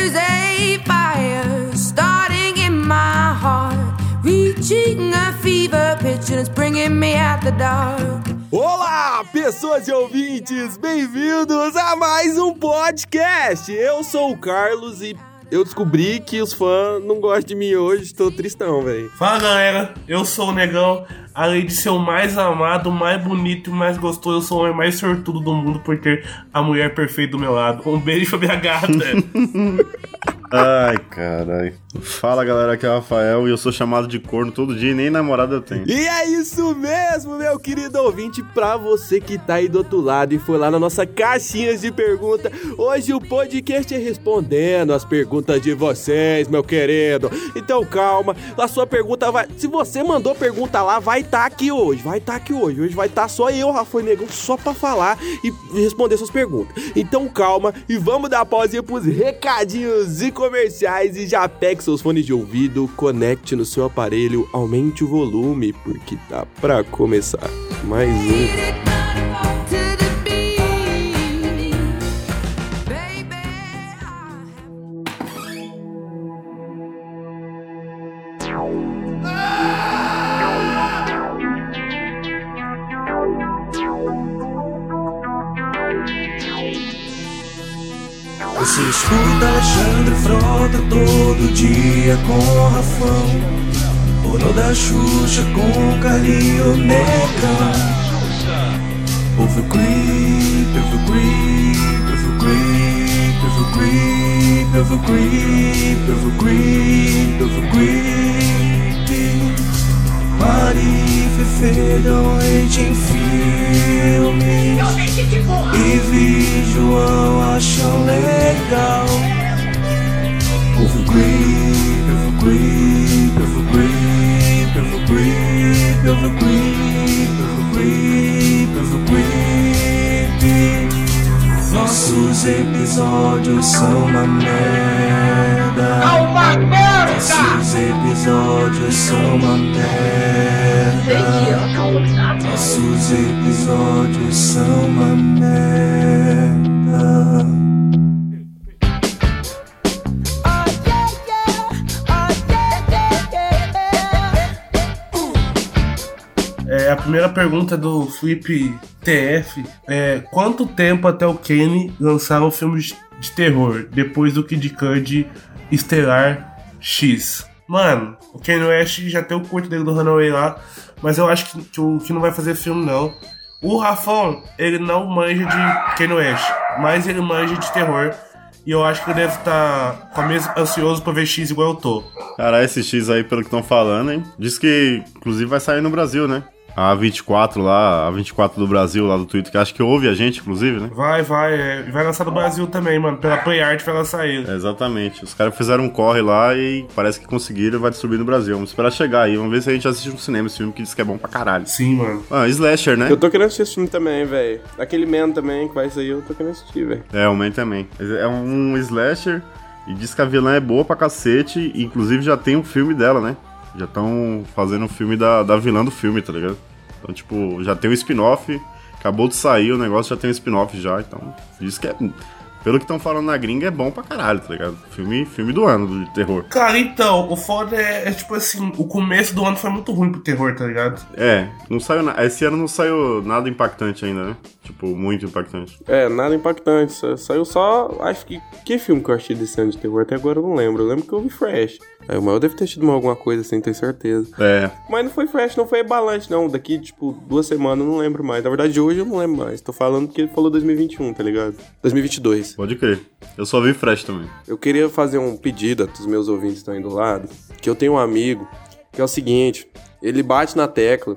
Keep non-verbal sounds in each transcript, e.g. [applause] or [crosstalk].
There's a fire starting in my heart, reaching a fever pitch, and it's bringing me out the dark. Olá, pessoas e ouvintes, bem-vindos a mais um podcast. Eu sou o Carlos e eu descobri que os fãs não gostam de mim hoje, tô tristão, velho. Fala galera, eu sou o Negão. Além de ser o mais amado, o mais bonito e mais gostoso, eu sou o homem mais sortudo do mundo por ter a mulher perfeita do meu lado. Um beijo pra minha gata. [laughs] Ai, caralho. Fala galera, aqui é o Rafael e eu sou chamado de corno todo dia e nem namorada tenho. E é isso mesmo, meu querido ouvinte, pra você que tá aí do outro lado e foi lá na nossa caixinha de pergunta. Hoje o podcast é respondendo as perguntas de vocês, meu querido. Então calma, a sua pergunta vai. Se você mandou pergunta lá, vai estar tá aqui hoje. Vai estar tá aqui hoje. Hoje vai estar tá só eu, Rafael Negão, só pra falar e responder suas perguntas. Então calma e vamos dar pausa pros recadinhos e comerciais e já pegue seus fones de ouvido, conecte no seu aparelho, aumente o volume, porque tá pra começar mais um. Você escuta Alexandre Frota todo dia com Rafão. Pornô da Xuxa com Carlinho Neca Ouve o creep, ouve o creep, ouve o creep, ouve o creep, ouve o creep, ouve o creep, ouve o creep Fefe em Nossos episódios são uma merda. Uma merda! Nossos episódios são uma merda. Nossos episódios são uma merda primeira pergunta do Flip TF é quanto tempo até o Kenny lançar um filme de terror depois do Kid Cudi Estelar X? Mano, o Kanye West já tem o curto dele do Runaway lá, mas eu acho que, que, o- que não vai fazer filme não. O Rafão, ele não manja de Kanye West, mas ele manja de terror. E eu acho que ele deve estar com a mesma ansioso pra ver X igual eu tô. Caralho, esse X aí, pelo que estão falando, hein? Diz que, inclusive, vai sair no Brasil, né? A 24 lá, a 24 do Brasil lá do Twitter, que acho que ouve a gente, inclusive, né? Vai, vai, é, e vai lançar no Brasil também, mano. Pela Play Art vai lançar ele. É, exatamente. Os caras fizeram um corre lá e parece que conseguiram e vai distribuir no Brasil. Vamos esperar chegar aí. Vamos ver se a gente assiste no cinema esse filme que diz que é bom pra caralho. Sim, mano. Ah, Slasher, né? Eu tô querendo assistir esse filme também, velho. Aquele Man também que vai sair, eu tô querendo assistir, velho. É, o Man também. É um slasher e diz que a vilã é boa pra cacete. Inclusive já tem um filme dela, né? Já estão fazendo um filme da, da vilã do filme, tá ligado? Então, tipo, já tem um spin-off. Acabou de sair, o negócio já tem um spin-off já. Então, diz que é. Pelo que estão falando na gringa, é bom pra caralho, tá ligado? Filme, filme do ano de terror. Cara, então, o foda é, é, tipo assim, o começo do ano foi muito ruim pro terror, tá ligado? É, não saiu na... Esse ano não saiu nada impactante ainda, né? Tipo, muito impactante. É, nada impactante. Sa- Saiu só. Acho que. Que filme que eu achei desse ano de terror? Até agora eu não lembro. Eu lembro que eu vi Fresh. Aí o maior deve ter tido alguma coisa assim, tenho certeza. É, Mas não foi Fresh, não foi Balante, não. Daqui, tipo, duas semanas eu não lembro mais. Na verdade, hoje eu não lembro mais. Tô falando porque ele falou 2021, tá ligado? 2022. pode crer. Eu só vi Fresh também. Eu queria fazer um pedido dos meus ouvintes que estão aí do lado. Que eu tenho um amigo que é o seguinte: ele bate na tecla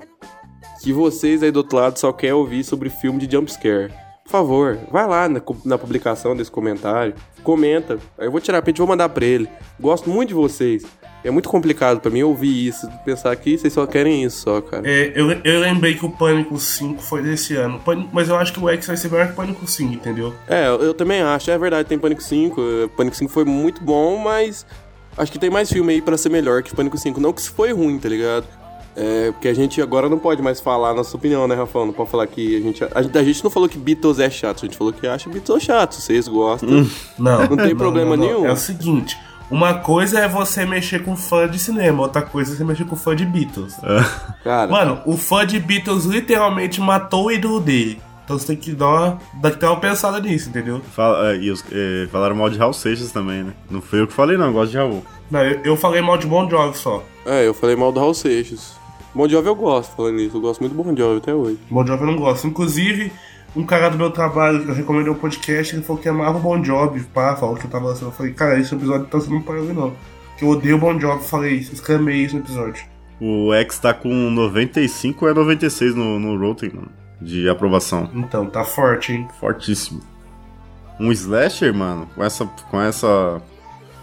que vocês aí do outro lado só querem ouvir sobre filme de jumpscare. Por favor, vai lá na, na publicação desse comentário, comenta. Aí eu vou tirar a print e vou mandar pra ele. Gosto muito de vocês. É muito complicado pra mim ouvir isso, pensar que vocês só querem isso só, cara. É, eu, eu lembrei que o Pânico 5 foi desse ano. Pânico- mas eu acho que o X vai ser melhor que o Pânico 5, entendeu? É, eu, eu também acho. É verdade, tem Pânico 5. eh, Pânico 5 foi muito bom, mas acho que tem mais filme aí pra ser melhor que Pânico 5. Não que isso foi ruim, tá ligado? É, porque a gente agora não pode mais falar a nossa opinião, né, Rafael? Não pode falar que a gente. A, gente- a gente não falou que Beatles é chato, a gente falou que acha Beatles chato. Vocês gostam. Não, Não tem problema nenhum. É o seguinte, uma coisa é você mexer com fã de cinema, outra coisa é você mexer com fã de Beatles. Cara, Mano, o fã de Beatles literalmente matou o ídolo dele. Então você tem que dar uma, dar que ter uma pensada nisso, entendeu? Fala- é, e os- é, falaram mal de Raul Seixas também, né? Não fui eu que falei, não, eu gosto de Raul. Não, eu, eu falei mal de Bon Jovi só. é, eu falei mal do Raul Seixas. Bon Jovi eu gosto, falando nisso. Eu gosto muito do Bon Jovi até hoje. Bon Jovi eu não gosto. Inclusive, um cara do meu trabalho que eu recomendei o podcast, ele falou que amava o Bon Jovi, pá, falou que eu tava lançando. Eu falei, cara, esse episódio tá sendo pra ouvir não. Que eu odeio o Bon Jovi, falei isso, exclamei isso no episódio. O X tá com 95 ou é 96 no, no Rotten, mano, de aprovação. Então, tá forte, hein? Fortíssimo. Um slasher, mano, com essa, com essa,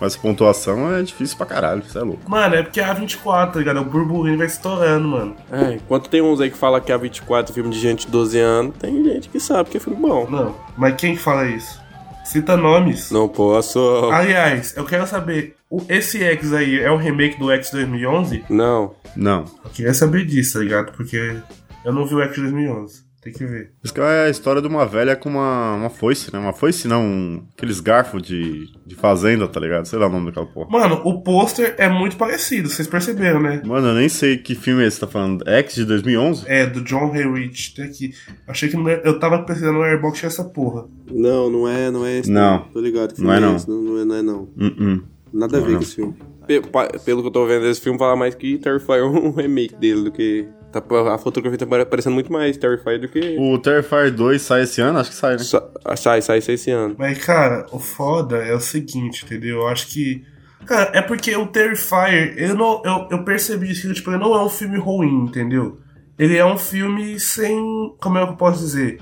essa pontuação é difícil pra caralho, isso é louco. Mano, é porque é A24, tá ligado? O burburinho vai estourando, mano. É, enquanto tem uns aí que fala que a 24 é filme de gente de 12 anos, tem gente que sabe que é filme bom. Não, mas quem que fala isso? Cita nomes. Não posso. Aliás, eu quero saber, o- esse X aí é um remake do X 2011? Não. Não. Eu queria saber disso, tá ligado? Porque eu não vi o X 2011. Tem que ver. Isso que é a história de uma velha com uma, uma foice, né? Uma foice não, um, aqueles garfos de, de fazenda, tá ligado? Sei lá o nome daquela porra. Mano, o pôster é muito parecido, vocês perceberam, né? Mano, eu nem sei que filme é esse, tá falando? X de 2011? É, do John Hayridge, tem aqui. Achei que não é- eu tava pesquisando no Airbox tinha essa porra. Não, não é, não é esse. Não. Tô ligado que Não é, não. esse, Não, não é, não é, não. Uh-uh. Nada a Não, ver não. com esse filme. Pelo que eu tô vendo desse filme, fala mais que Terrifier é um [laughs] remake dele do que. Tá, a fotografia tá pare- parecendo muito mais Terrifier do que. O Terrifier 2 sai esse ano? Acho que sai, né? Sa- ah, Sai, sai, sai esse ano. Mas, cara, o foda é o seguinte, entendeu? Eu acho que. Cara, é porque o Terrifier, eu, não, eu, eu percebi isso, que tipo, ele não é um filme ruim, entendeu? Ele é um filme sem. Como é que eu posso dizer?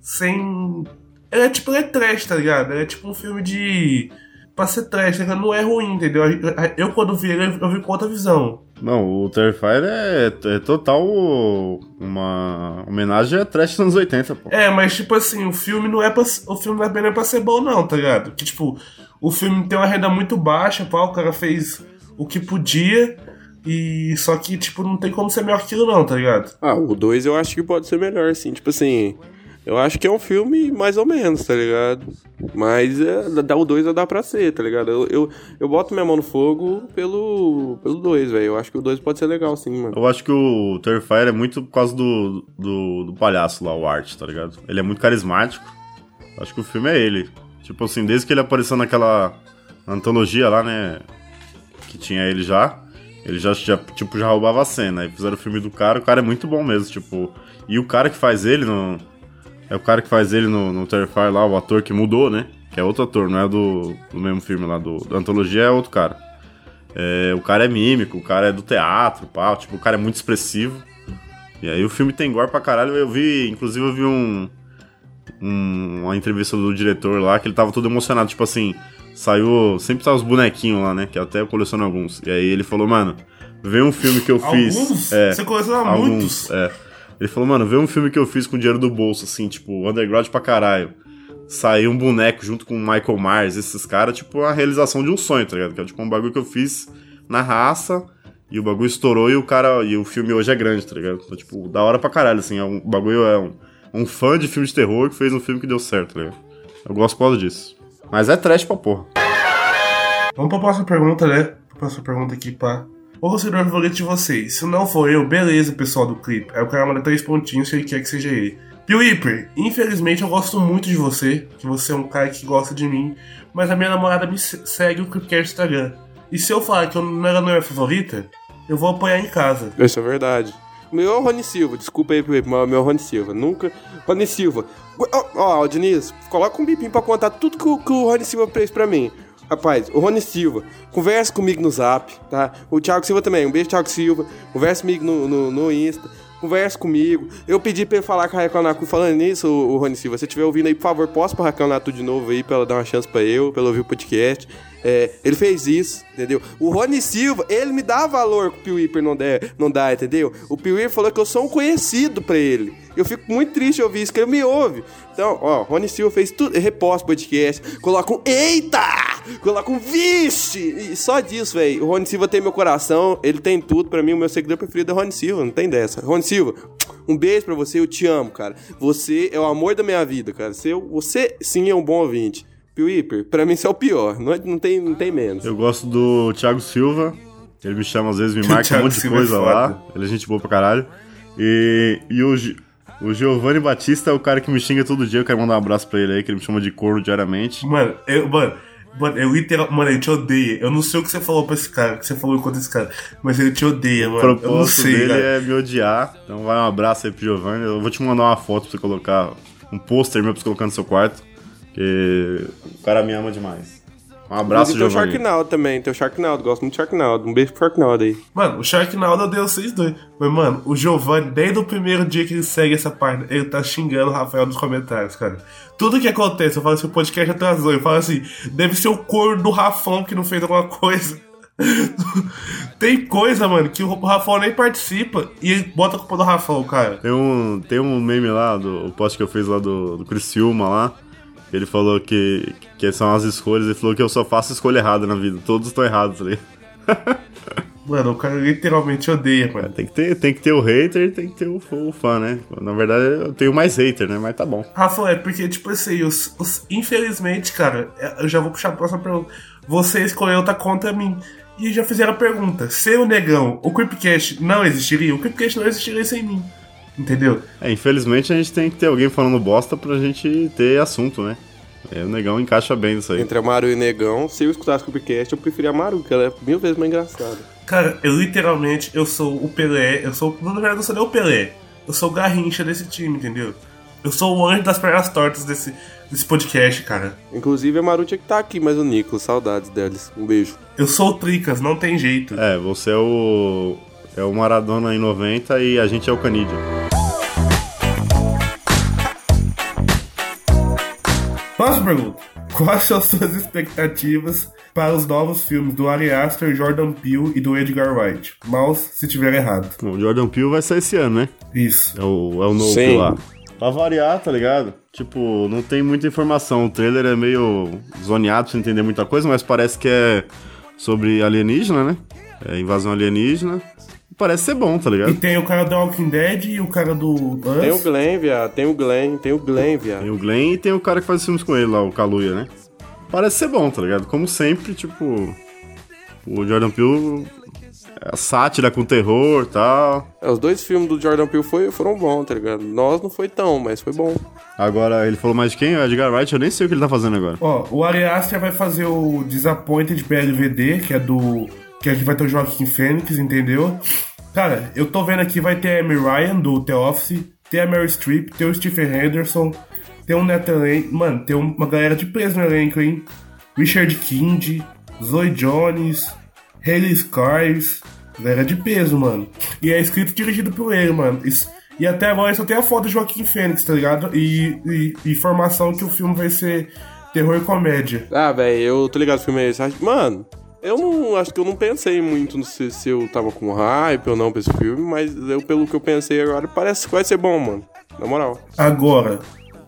Sem. Ele é tipo, ele é trash, tá ligado? Ele é tipo um filme de. Pra ser trash, tá ligado? não é ruim, entendeu? Eu, quando vi ele, eu vi com outra visão. Não, o Terrifier é, é total uma homenagem a trash dos anos 80, pô. É, mas tipo assim, o filme não é pra, o filme não é pra ser bom não, tá ligado? Que tipo, o filme tem uma renda muito baixa, pá, o cara fez o que podia e só que tipo não tem como ser melhor que aquilo não, tá ligado? Ah, o 2 eu acho que pode ser melhor, sim. Tipo assim. Eu acho que é um filme mais ou menos, tá ligado? Mas é, dá o 2 dá pra ser, tá ligado? Eu, eu, eu boto minha mão no fogo pelo 2, pelo dois, velho. Eu acho que o 2 pode ser legal, sim, mano. Eu acho que o Terrifier é muito por causa do, do, do palhaço lá, o Art, tá ligado? Ele é muito carismático. Acho que o filme é ele. Tipo assim, desde que ele apareceu naquela antologia lá, né? Que tinha ele já. Ele já, já, tipo, já roubava a cena. Aí fizeram o filme do cara, o cara é muito bom mesmo, tipo. E o cara que faz ele no. É o cara que faz ele no, no Terrifier lá, o ator que mudou, né? Que é outro ator, não é do, do mesmo filme lá, do, da antologia é outro cara. É, o cara é mímico, o cara é do teatro, pá, tipo, o cara é muito expressivo. E aí o filme tem gore pra caralho. Eu vi, inclusive eu vi um, um- uma entrevista do diretor lá que ele tava todo emocionado, tipo assim, saiu, sempre tá os bonequinhos lá, né, que até eu coleciono alguns. E aí ele falou, mano, vê um filme que eu fiz. Alguns? É, Você coleciona alguns, muitos? é. Ele falou, mano, vê um filme que eu fiz com dinheiro do bolso, assim, tipo, underground pra caralho. Saiu um boneco junto com o Michael Myers, esses caras, tipo, a realização de um sonho, tá ligado? Que é tipo um bagulho que eu fiz na raça, e o bagulho estourou e o cara. E o filme hoje é grande, tá ligado? Então, tipo, da hora pra caralho, assim. É um, o bagulho é um, um fã de filme de terror que fez um filme que deu certo, tá ligado? Eu gosto por causa disso. Mas é trash pra porra. Vamos pra próxima pergunta, né? Pra próxima pergunta aqui, pá. Qual é o favorito de vocês? Se não for eu, beleza, pessoal do clipe. Aí o cara manda três pontinhos se ele quer que seja ele. Piuíper, infelizmente eu gosto muito de você, que você é um cara que gosta de mim, mas a minha namorada me se- segue o Clipcast Instagram. E se eu falar que eu não é a favorita, eu vou apanhar em casa. Isso é verdade. Meu é Rony Silva, desculpa aí, meu é Rony Silva. Nunca. Rony Silva. Ó, ó, Diniz, coloca um bipinho pra contar tudo que o, que o Rony Silva fez pra mim. Rapaz, o Rony Silva, conversa comigo no zap, tá? O Thiago Silva também, um beijo, Thiago Silva. Conversa comigo no, no, no Insta. Conversa comigo. Eu pedi pra ele falar com a Raquel Natu. Falando nisso, o, Rony Silva, se você estiver ouvindo aí, por favor, posta pra Raquel Natu de novo aí, pra ela dar uma chance pra eu, pra ela ouvir o podcast. É, ele fez isso, entendeu? O Rony Silva, ele me dá valor que o Piuíper não, não dá, entendeu? O Piuíper falou que eu sou um conhecido pra ele. Eu fico muito triste ouvir isso, que ele me ouve. Então, ó, Rony Silva fez tudo, reposta podcast, coloca um eita, coloca um vixe, e só disso, velho. O Rony Silva tem meu coração, ele tem tudo, pra mim o meu seguidor preferido é o Rony Silva, não tem dessa. Rony Silva, um beijo pra você, eu te amo, cara. Você é o amor da minha vida, cara. Você, você sim é um bom ouvinte. Piper, pra mim você é o pior, não, é- não, tem, não tem menos. Eu gosto do Thiago Silva. Ele me chama às vezes, me [laughs] marca um monte de é coisa foda. lá. Ele é gente boa pra caralho. E, e o, o Giovanni Batista é o cara que me xinga todo dia. Eu quero mandar um abraço pra ele aí, que ele me chama de corno diariamente. Mano, eu, mano, mano, eu literal, mano, ele te odeia. Eu não sei o que você falou pra esse cara, o que você falou contra esse cara, mas ele te odeia, O mano. Eu não propósito sei, dele cara. é me odiar. Então vai um abraço aí pro Giovanni. Eu vou te mandar uma foto pra você colocar, um pôster meu pra você colocar no seu quarto. Porque o cara me ama demais. Um abraço, Inclusive, tem o Giovanni. Sharknado também, tem o Sharknado, gosto muito do Sharknado. Um beijo pro Sharknado aí. Mano, o Sharknado eu dei vocês dois. Mas, mano, o Giovanni, desde o primeiro dia que ele segue essa página, ele tá xingando o Rafael nos comentários, cara. Tudo que acontece, eu falo assim, o podcast atrasou. Eu falo assim, deve ser o corno do Rafão que não fez alguma coisa. [laughs] Tem coisa, mano, que o Rafão nem participa e ele bota a culpa do Rafão, cara. Tem um, tem um meme lá, do o post que eu fiz lá do, do Criciúma lá. Ele falou que, que são as escolhas. Ele falou que eu só faço escolha errada na vida. Todos estão errados, tá ligado? [laughs] Mano, o cara literalmente odeia, mano. Tem que ter, tem que ter o hater e tem que ter o, o fã, né? Na verdade, eu tenho mais hater, né? Mas tá bom. Rafael, é porque, tipo assim, os, os- infelizmente, cara, é, eu já vou puxar a próxima pergunta. Você escolheu tá contra mim. E já fizeram a pergunta: se o negão, o Creepcast não existiria, o Creepcast não existiria sem mim. Entendeu? É, infelizmente a gente tem que ter alguém falando bosta pra gente ter assunto, né? É, o negão encaixa bem nisso aí. Entre a Maru e o Negão, se eu escutasse o Cupcast, eu preferia a Maru, que ela é mil vezes mais engraçada. Cara, eu literalmente, eu sou o Pelé, eu sou. Na verdade, eu sou nem o Pelé. Eu sou o Garrincha desse time, entendeu? Eu sou o anjo das pernas tortas desse, desse podcast, cara. Inclusive, a Maru tinha que estar aqui, mas o Nicolas, saudades deles. Um beijo. Eu sou o Tricas, não tem jeito. É, você é o. É o Maradona em 90 e a gente é o Canidia. Pergunta. Quais são suas expectativas para os novos filmes do Ari Aster, Jordan Peele e do Edgar Wright? Mouse, se tiver errado. Bom, o Jordan Peele vai sair esse ano, né? Isso. É o, é o novo Sim. lá. Pra variar, tá ligado? Tipo, não tem muita informação. O trailer é meio zoneado pra você entender muita coisa, mas parece que é sobre alienígena, né? É invasão alienígena. Parece ser bom, tá E ligado? tem o cara do Walking Dead e o cara do Tem o Us. Glenn, viado. Tem o Glenn, tem o Glenn, viado. Tem o Glenn e tem o cara que faz filmes com ele lá, o Kaluuya, né? Parece ser bom, tá ligado? Como sempre, tipo... O Jordan Peele... É a sátira com terror e tal. É, os dois filmes do Jordan Peele foi, foram bons, tá ligado? Nós não foi tão, mas foi bom. Agora, ele falou mais de quem? O Edgar Wright, eu nem sei o que ele tá fazendo agora. Ó, o Ari Aster vai fazer o Disappointed PLVD, que é do. Que a gente vai ter o Joaquim Fênix, entendeu? Cara, eu tô vendo aqui, vai ter a Amy Ryan do The Office, tem a Mary Streep, tem o Stephen Henderson, tem o Nathan Lane. Mano, tem uma galera de peso no elenco, hein? Richard Kind, Zoe Jones, Haley Skiles, galera de peso, mano. E é escrito e dirigido por ele, mano. Isso- e até agora só tem a foto do Joaquim Fênix, tá ligado? E, e, informação que o filme vai ser terror e comédia. Ah, velho, eu tô ligado o filme é esse. Mano, eu não. Acho que eu não pensei muito no se, se eu tava com hype ou não pra esse filme, mas eu, pelo que eu pensei agora, parece que vai ser bom, mano. Na moral. Agora,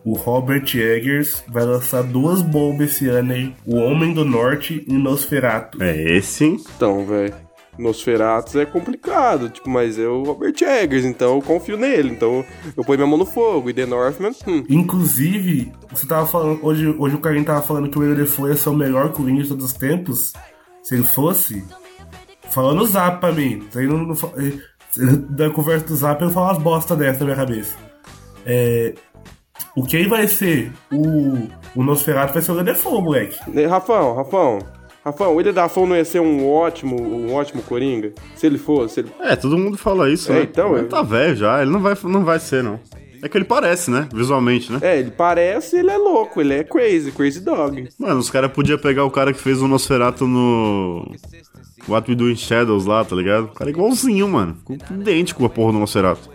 o Robert Eggers vai lançar duas bombas esse ano aí: O Homem do Norte e Nosferatu. É esse, hein? Então, velho. Nosferatus é complicado, tipo, mas é o Robert Eggers, então eu confio nele. Então eu ponho minha mão no fogo. E The Northman, hum. Inclusive, você tava falando. Hoje, hoje o Karim tava falando que o William Defoe ser o melhor Coringa de todos os tempos. Se ele fosse. Falando no zap pra mim. Aí não, não, fa- eh, da conversa do zap eu falo umas bosta dessa na minha cabeça. É. O quem vai ser o, o Nosferatu vai ser o Defoe, moleque. Né, Rafão, Rafão. Rafão, o Dafoe não ia ser um ótimo, um ótimo Coringa? Se ele fosse, se ele... É, todo mundo fala isso, É, né? então, Ele eu- tá velho já, ele não vai, não vai ser, não. É que ele parece, né? Visualmente, né? É, ele parece, ele é louco, ele é crazy, crazy dog. Mano, os caras podiam pegar o cara que fez o Nosferatu no. What We Do in Shadows lá, tá ligado? O cara é igualzinho, mano. Idêntico a porra do Nosferatu.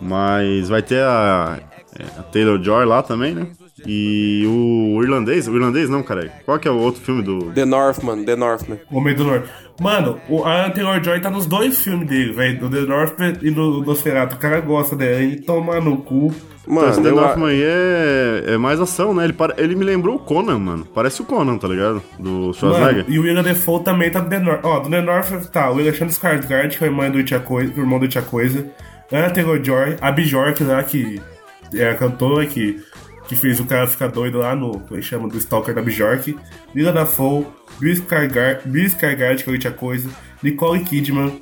Mas vai ter a. é, a Taylor Joy lá também, né? E o irlandês, o irlandês não, cara. Qual que é o outro filme do. The Northman, The Northman. Homem do Norte. Mano, o Aaron Taylor Joy tá nos dois filmes dele, velho. Do The Northman e do Nosferatu. O cara gosta dele. Ele toma no cu. Mano, esse Mano, The Northman aí é, é mais ação, né? Ele, ele me lembrou o Conan, mano. Parece o Conan, tá ligado? Do Schwarzenegger. Mano, e o William Defoe também tá do The North. Ó, do The North tá o Alexandre Skarsgård, que é o irmão do Tia Coisa, o irmão do Tia Coisa. Aaron Taylor Joy, a Bjork lá, que é a cantora que, que fez o cara ficar doido lá no. Que chama? Do Stalker da Bjork. Lila Dafoe, Bill Skarsgård, que é Tia Coisa. Nicole Kidman.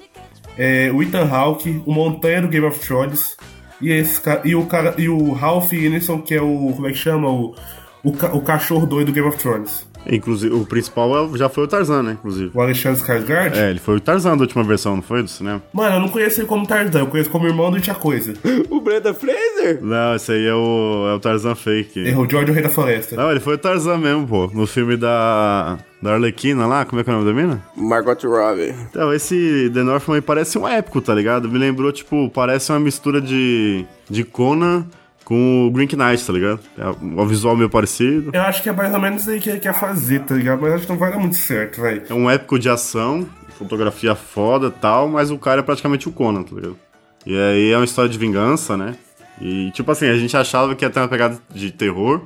É, o Ethan Hawke, o Montanha do Game of Thrones. E, esse, e, o, cara, e o Ralph Ineson, que é o. Como é que chama? O, o, o cachorro doido do Game of Thrones. Inclusive, o principal é- já foi o Tarzan, né? Inclusive. O Alexandre Skarsgård. É, ele foi o Tarzan da última versão, não foi? Do cinema? Mano, eu não conheço ele como Tarzan, eu conheço como irmão do Tia Coisa. [laughs] O Brenda Fraser? Não, esse aí é o, é o Tarzan fake. Errou George, o Rei da Floresta. Não, ele foi o Tarzan mesmo, pô. No filme da. Da Arlequina lá, como é que é o nome da mina? Margot Robbie. Então, esse The Northman parece um épico, tá ligado? Me lembrou, tipo, parece uma mistura de. de Conan com o Green Knight, tá ligado? É um visual meio parecido. Eu acho que é mais ou menos isso aí que ele quer fazer, tá ligado? Mas acho que não vai dar muito certo, velho. É um épico de ação, fotografia foda e tal, mas o cara é praticamente o Conan, tá ligado? E aí é uma história de vingança, né? E, tipo assim, a gente achava que ia ter uma pegada de terror,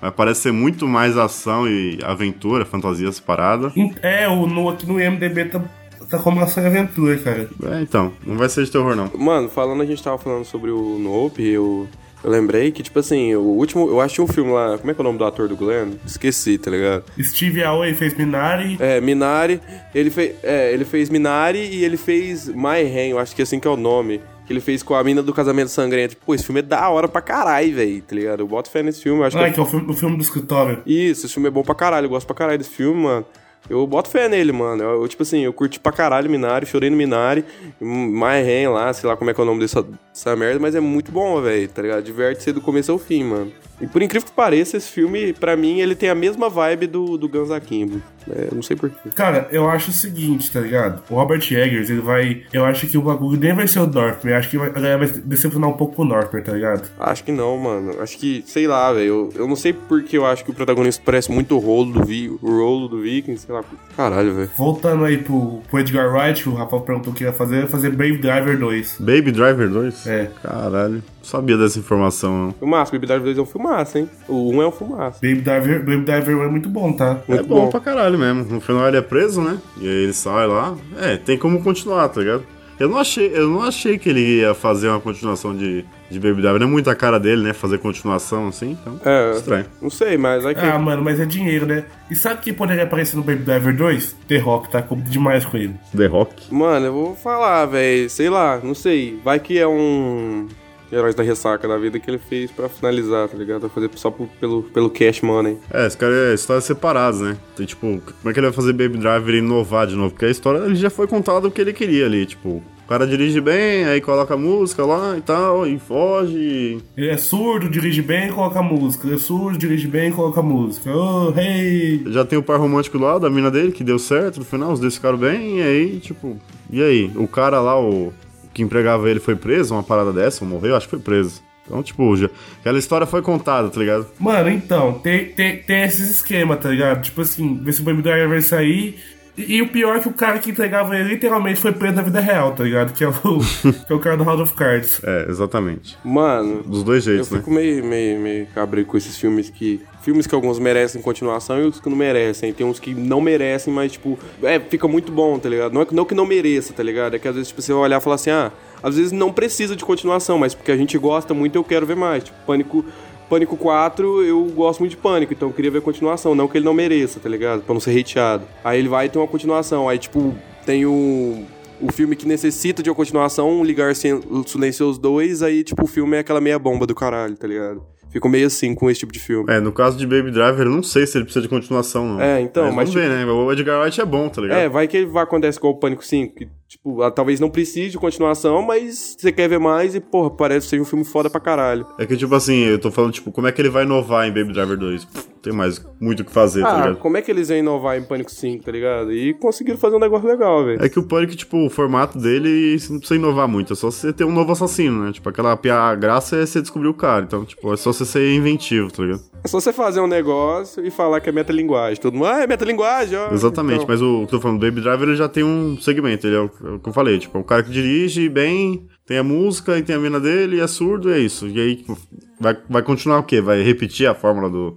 mas parece ser muito mais ação e aventura, fantasia separada. É, o, no, aqui no IMDB tá, tá como ação e aventura, cara. É, então, não vai ser de terror, não. Mano, falando, a gente tava falando sobre o Nope, eu, eu lembrei que, tipo assim, o último. Eu achei um filme lá. Como é que é o nome do ator do Glenn? Esqueci, tá ligado? Steve Aoki fez Minari. É, Minari. Ele, fez é, ele fez Minari e ele fez My Hand, eu acho que é assim que é o nome. Que ele fez com a mina do casamento sangrento. Pô, esse filme é da hora pra caralho, velho, tá ligado? Eu boto fé nesse filme, acho Ah, que. que é o filme, o filme do escritório. Isso, esse filme é bom pra caralho, eu gosto pra caralho desse filme, mano. Eu boto fé nele, mano. Eu, eu, tipo assim, eu curti pra caralho Minari, chorei no Minari, My Hand lá, sei lá como é que é o nome dessa, dessa merda, mas é muito bom, velho, tá ligado? Diverte ser do começo ao fim, mano. E por incrível que pareça, esse filme, pra mim, ele tem a mesma vibe do, do Guns Akimbo. É, não sei porquê. Cara, eu acho o seguinte, tá ligado? O Robert Eggers, ele vai. Eu acho que o bagulho nem vai ser o Northman. Acho que vai, a galera vai decepcionar um pouco o Northman, tá ligado? Acho que não, mano. Acho que, sei lá, velho. Eu, eu não sei porque eu acho que o protagonista parece muito o rolo do, Vi, o rolo do Viking, sei lá. Caralho, velho. Voltando aí pro, pro Edgar Wright, que o Rafael perguntou o que ia fazer, ia fazer Brave Driver 2. Baby Driver 2? É. Caralho, não sabia dessa informação, não. Filmaço, Baby Driver 2 é um filmaço, hein? O 1 é um filmaço. Baby Driver, Baby Driver 1 é muito bom, tá? Muito é bom, bom. pra caralho mesmo. No final ele é preso, né? E aí ele sai lá. É, tem como continuar, tá ligado? Eu não achei, eu não achei que ele ia fazer uma continuação de, de Baby Driver. Não é muito a cara dele, né? Fazer continuação assim, então. É. Estranho. Não sei, mas aqui. Ah, mano, mas é dinheiro, né? E sabe quem poderia aparecer no Baby Driver 2? The Rock, tá? Como demais com ele. The Rock. Mano, eu vou falar, velho. Sei lá, não sei. Vai que é um. Heróis da ressaca da vida que ele fez pra finalizar, tá ligado? Vai fazer só por- pelo, pelo cash money. É, esse cara é histórias separadas, né? Tem, tipo, como é que ele vai fazer Baby Driver e inovar de novo? Porque a história ele já foi contada o que ele queria ali, tipo. O cara dirige bem, aí coloca a música lá e tal, e foge. Ele é surdo, dirige bem, coloca música. Ele é surdo, dirige bem, coloca música. Oh, hey! Já tem o par romântico lá da mina dele, que deu certo no final, os dois ficaram bem, e aí, tipo. E aí? O cara lá, o que empregava ele, foi preso, uma parada dessa, morreu? Acho que foi preso. Então, tipo, já, aquela história foi contada, tá ligado? Mano, então, tem, tem, tem esses esquemas, tá ligado? Tipo assim, ver se o Baby Driver vai sair. E, e o pior é que o cara que entregava ele literalmente foi preso na vida real, tá ligado? Que é o, que é o cara do House of Cards. É, exatamente. Mano, Dos dois eu jeitos, né? fico meio, meio, meio cabreiro com esses filmes que. Filmes que alguns merecem continuação e os que não merecem. Tem uns que não merecem, mas, tipo, é, fica muito bom, tá ligado? Não é que não, que não mereça, tá ligado? É que às vezes, tipo, você vai olhar e falar assim, ah, às vezes não precisa de continuação, mas porque a gente gosta muito, eu quero ver mais. Tipo, Pânico. Pânico 4, eu gosto muito de Pânico, então eu queria ver a continuação, não que ele não mereça, tá ligado? Pra não ser hateado. Aí ele vai ter uma continuação, aí tipo, tem o, o filme que necessita de uma continuação, Ligar Sil- Silencioso 2, aí tipo, o filme é aquela meia bomba do caralho, tá ligado? Fico meio assim com esse tipo de filme. É, no caso de Baby Driver, eu não sei se ele precisa de continuação, não. É, então, mas, vamos ver, né? O Edgar Wright é bom, tá ligado? É, vai que vai acontecer com o Pânico 5, que, tipo, ah, talvez não precise de continuação, mas você quer ver mais e, porra, parece ser um filme foda pra caralho. É que, tipo assim, eu tô falando, tipo, como é que ele vai inovar em Baby Driver 2? Tem mais muito o que fazer, tá Ah, ligado? como é que eles iam inovar em Pânico 5, tá ligado? E conseguiram fazer um negócio legal, velho. É que o Pânico, tipo, o formato dele, você não precisa inovar muito. É só você ter um novo assassino, né? Tipo, aquela a graça é você descobrir o cara. Então, tipo, é só você ser inventivo, tá ligado? É só você fazer um negócio e falar que é metalinguagem. Todo mundo, ah, é metalinguagem, ó. Exatamente, Então, mas o que eu tô falando, o Baby Driver ele já tem um segmento, ele é o, é o que eu falei, tipo, é um cara que dirige bem, tem a música e tem a mina dele, e é surdo, e é isso. E aí, tipo, vai, vai continuar o quê? Vai repetir a fórmula do,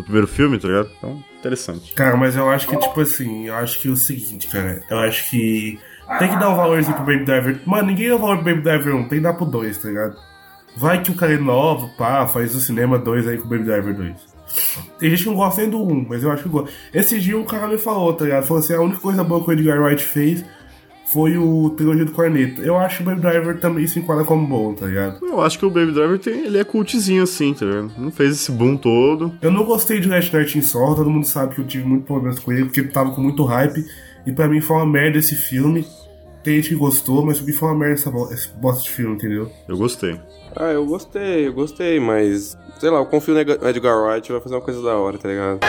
do primeiro filme, tá ligado? Então, interessante. Cara, mas eu acho que, tipo assim, eu acho que é o seguinte, cara. Eu acho que tem que dar um valorzinho pro Baby Driver. Mano, ninguém dá valor pro Baby Driver 1, tem que dar pro 2, tá ligado? Vai que o cara é novo, pá, faz o cinema 2 aí com o Baby Driver 2. Tem gente que não gosta nem do 1, mas eu acho que gosta. Esse dia um cara me falou, tá ligado? Falou assim, a única coisa boa que o Edgar Wright fez foi o trilogia do Corneta. Eu acho que o Baby Driver também se enquadra como bom, tá ligado? Eu acho que o Baby Driver tem, ele é cultzinho assim, tá ligado? Não fez esse boom todo. Eu não gostei de Last Night in Soho, todo mundo sabe que eu tive muito problemas com ele, porque ele tava com muito hype, e pra mim foi uma merda esse filme. Tem gente que gostou, mas pra mim foi uma merda essa bo- esse bosta de filme, entendeu? Eu gostei. Ah, eu gostei, eu gostei, mas. Sei lá, eu confio no Edgar- Edgar Wright, vai fazer uma coisa da hora, tá ligado?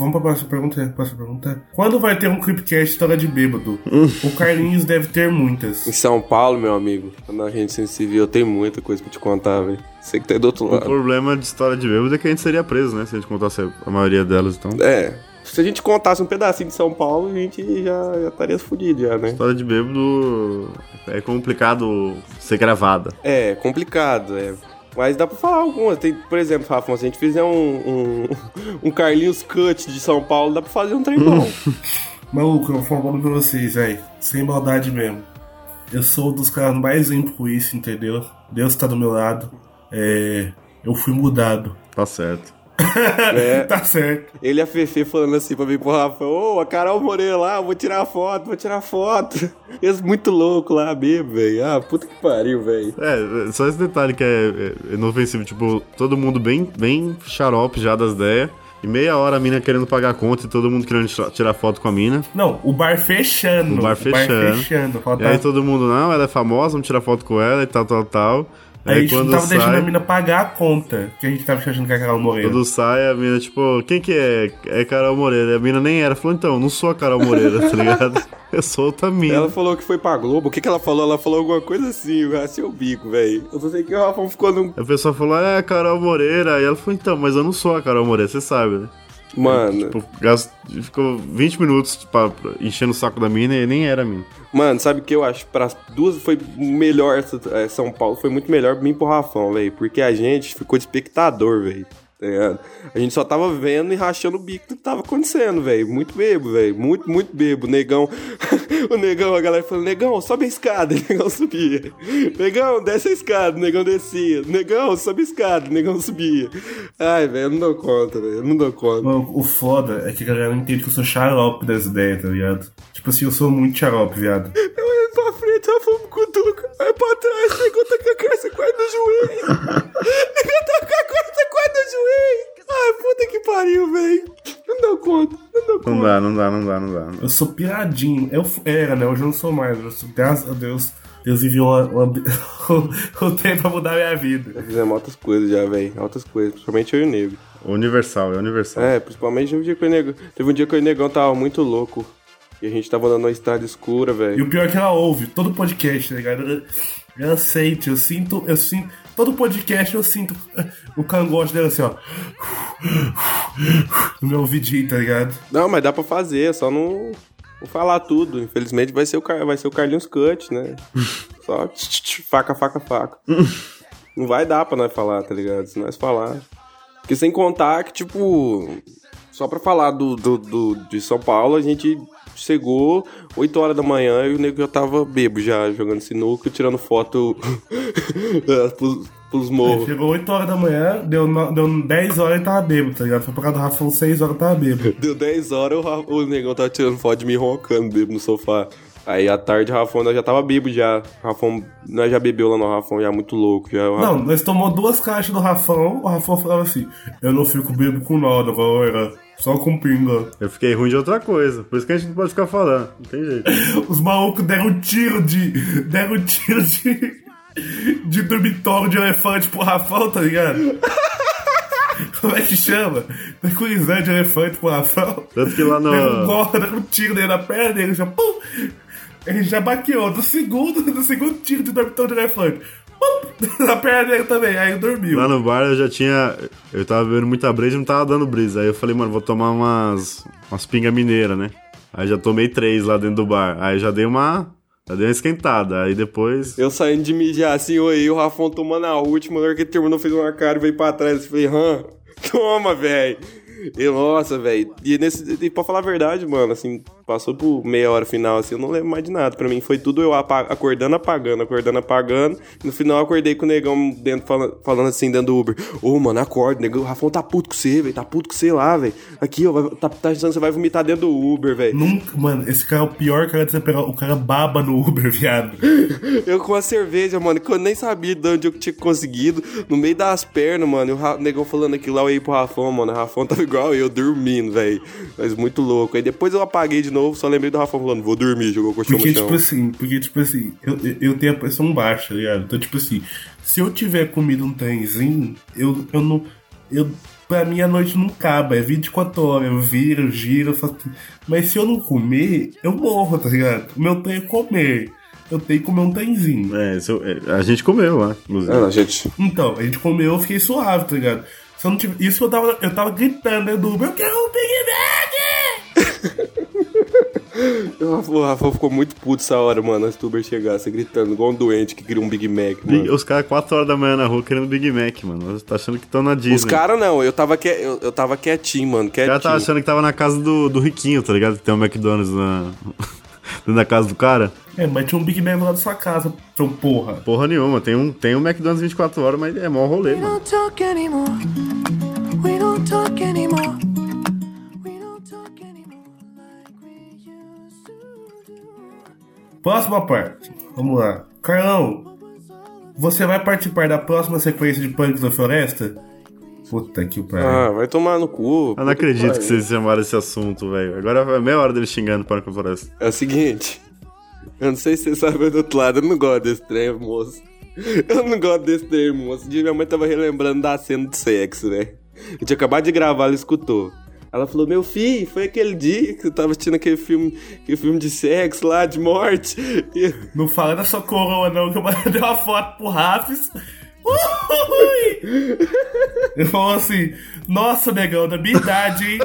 Vamos pra próxima pergunta. Próxima pergunta. Quando vai ter um Creepcast história de bêbado? [laughs] o Carlinhos deve ter muitas. Em São Paulo, meu amigo, na gente sensível, eu tenho muita coisa pra te contar, velho. Você que tá aí do outro O lado. problema de história de bêbado é que a gente seria preso, né? Se a gente contasse a maioria delas, então. É. Se a gente contasse um pedacinho de São Paulo, a gente já, já estaria fudido já, né? História de bêbado é complicado ser gravada. É, complicado, é. Mas dá pra falar algumas. Tem, por exemplo, Rafa, se a gente fizer um, um, [laughs] um Carlinhos Cut de São Paulo, dá pra fazer um trem bom. [laughs] Maluco, eu vou falar pra vocês, velho. Sem maldade mesmo. Eu sou um dos caras mais limpos com isso, entendeu? Deus tá do meu lado. É. Eu fui mudado. Tá certo. É. [laughs] tá certo. Ele e a Fefe falando assim pra mim pro Rafa, ô, a Carol Moreira lá, vou tirar foto, vou tirar foto. [laughs] Eles muito louco lá, bebo, velho. Ah, puta que pariu, velho. É, só esse detalhe que é, é inofensivo. Tipo, todo mundo bem, bem xarope já das ideias. E meia hora a mina querendo pagar a conta e todo mundo querendo tira- tirar foto com a mina. Não, o bar fechando. O bar fechando. fechando. E aí todo mundo, não, ela é famosa, vamos tirar foto com ela e tal, tal, tal. Aí a gente não quando tava deixando a sai, mina pagar a conta. Que a gente tava achando que era a Carol Moreira. quando sai, a mina, tipo, quem que é? É Carol Moreira. E a mina nem era. Falou, então, não sou a Carol Moreira, tá ligado? [laughs] Eu sou outra mina. Ela falou que foi pra Globo. O que, que ela falou? Ela falou alguma coisa assim, eu rachei o bico, velho. Eu só sei que o Rafa ficou num. A pessoa falou, é a Carol Moreira. E ela falou, então, mas eu não sou a Carol Moreira, você sabe, né? Mano, Tipo, gast- ficou 20 minutos pra, pra- enchendo o saco da mina e nem era a mina. mano, sabe o que eu acho? Para as duas foi melhor. essa- é, São Paulo foi muito melhor pra mim e pro Rafão, velho. Porque a gente ficou de espectador, velho. Tá ligado? A gente só tava vendo e rachando o bico do que tava acontecendo, velho. Muito bebo, velho. Muito, muito bebo. Negão. [laughs] o negão, a galera falando, negão, sobe a escada. [laughs] O negão subia. Negão, desce a escada. O negão descia. Negão, sobe a escada. O negão subia. Ai, velho, eu não dou conta, velho. Eu não dou conta. Mano, o foda é que a galera entende que eu sou xarope das ideias, tá ligado? Tipo assim, eu sou muito xarope, viado. Eu olhando pra frente, ela falou cutuca. Aí pra trás, negão tá com a calça quase no joelho. [laughs] negão tá com a calça quase no joelho. Ai, puta que pariu, velho. Não dou conta, não dou Não conta. dá, não dá, não dá, não dá. Eu sou piradinho. Eu era, né? Hoje eu não sou mais. Eu sou, graças a Deus, Deus enviou [laughs] o tempo pra mudar a minha vida. Fizemos outras coisas já, velho. Outras coisas, principalmente eu e o nego. Universal, é universal. É, principalmente um dia que o negão. Teve um dia que o negão tava muito louco. E a gente tava andando numa estrada escura, E velho. o pior é que ela ouve todo podcast, tá ligado? Ela, ela sente, eu sinto, eu sinto. Todo podcast eu sinto o cangote dela assim, ó. No meu ouvidinho, tá ligado? Não, mas dá pra fazer, é só não, falar tudo. Infelizmente vai ser o, Car- vai ser o Carlinhos Cut, né? [laughs] Só tch, tch, faca, faca, faca. [laughs] não vai dar pra nós falar, tá ligado? Se nós falar. Porque sem contar que, tipo, só pra falar do, do, do- de São Paulo, a gente chegou 8 horas da manhã e o nego já tava bebo já, jogando sinuca, tirando foto [laughs] pros, pros morros. Chegou 8 horas da manhã, deu, deu 10 horas e tava bêbado, tá ligado? Foi pra casa do Rafa, 6 horas tava bêbado. Deu 10 horas, o, o negão tava tirando foto de mim roncando, bebo no sofá. Aí à tarde o Rafão nós já tava bebo já. O Rafão, nós já bebeu lá no Rafão, já muito louco. Já, Rafão- Não, nós tomou duas caixas do Rafão, o Rafão falava assim, eu não fico bêbado com nada, galera. Só com pinga. Eu fiquei ruim de outra coisa. Por isso que a gente não pode ficar falando. Não tem jeito. [laughs] Os malucos deram um tiro de. deram um tiro de. de dormitório de elefante pro Rafão, tá ligado? [laughs] Como é que chama? Tranquilizante de elefante pro Rafão. Tanto que lá no. Pega um um tiro nele na perna, ele já. Pum, ele já baqueou. Do segundo, [laughs] do segundo tiro de dormitão de elefante. [laughs] Na perna dele também. Aí dormiu. Lá no bar eu já tinha. Eu tava bebendo muita breja e não tava dando brisa. Aí eu falei, mano, vou tomar umas. umas pinga mineira, né? Aí já tomei três lá dentro do bar. Aí já dei uma. Já dei uma esquentada. Aí depois. Eu saindo de mijar assim, oi, o Rafão tomando a última, na hora que ele terminou, fez uma cara e veio pra trás. Eu falei, hã? [laughs] Toma, velho. E nossa, velho. E, nesse, e pra falar a verdade, mano, assim, passou por meia hora final, assim, eu não lembro mais de nada. Pra mim foi tudo eu apa- acordando, apagando, acordando, apagando. No final eu acordei com o negão dentro, falando, falando assim, dentro do Uber. Ô, mano, acorda, negão. O Rafão tá puto com você, velho. Tá puto com você lá, velho. Aqui, ó, vai- tá, tá achando que você vai vomitar dentro do Uber, velho. Nunca, mano, esse cara é o pior cara de você pegar. O cara baba no Uber, [laughs] viado. Eu com a cerveja, mano, que eu nem sabia de onde eu tinha conseguido, no meio das pernas, mano. E o negão falando aquilo lá, eu ia pro Rafão, mano. O Rafão tava igual eu, dormindo, velho. Mas muito louco. Aí depois eu apaguei de novo, só lembrei do Rafão falando, vou dormir, jogou o colchão Porque, no chão. tipo assim, porque, tipo assim, eu, eu- tenho a pressão baixa, tá ligado? Então, tipo assim, se eu tiver comido um trenzinho, eu, eu não. Eu, pra mim a noite não acaba, é 24 horas, eu viro, eu giro, eu faço. Mas se eu não comer, eu morro, tá ligado? O meu trem é comer. Eu tenho que comer um trenzinho. É, isso é, a gente comeu lá, inclusive. Ah, gente. Então, a gente comeu, eu fiquei suave, tá ligado? Se eu não tive, isso que eu tava, eu tava gritando dentro do Uber, eu quero um Big Mac! [laughs] [laughs] O o Rafão ficou muito puto essa hora, mano, antes do Uber chegasse, gritando, igual um doente que queria um Big Mac, Big- mano. Os caras 4 horas da manhã na rua querendo Big Mac, mano. Você tá achando que estão na Disney. Os caras não, eu tava, que, eu, eu tava quietinho, mano, O cara quietinho. tava achando que tava na casa do, do Riquinho, tá ligado? Tem um McDonald's na, [laughs] dentro da casa do cara. É, mas tinha um Big Mac lá da sua casa, seu porra. Porra nenhuma, tem um, tem um McDonald's 24 horas, mas é mó rolê, mano. Próxima parte. Vamos lá. Carlão, você vai participar da próxima sequência de Pânico da Floresta? Puta que pariu. Ah, vai tomar no cu. Eu não acredito que vocês chamaram esse assunto, velho. Agora é meia hora dele xingando para a floresta. É o seguinte. Eu não sei se você sabe do outro lado, eu não gosto desse trem, moço. Eu não gosto desse trem, moço. Um dia minha mãe tava relembrando da cena de sexo, né? Eu tinha acabado de gravar, ela escutou. Ela falou, meu filho, foi aquele dia que você tava assistindo aquele filme, aquele filme de sexo lá, de morte. E- Não fala da sua coroa, não, que eu mandei [laughs] uma foto pro Rafis. [laughs] Ui! Ele falou assim: Nossa, negão, da minha idade, hein?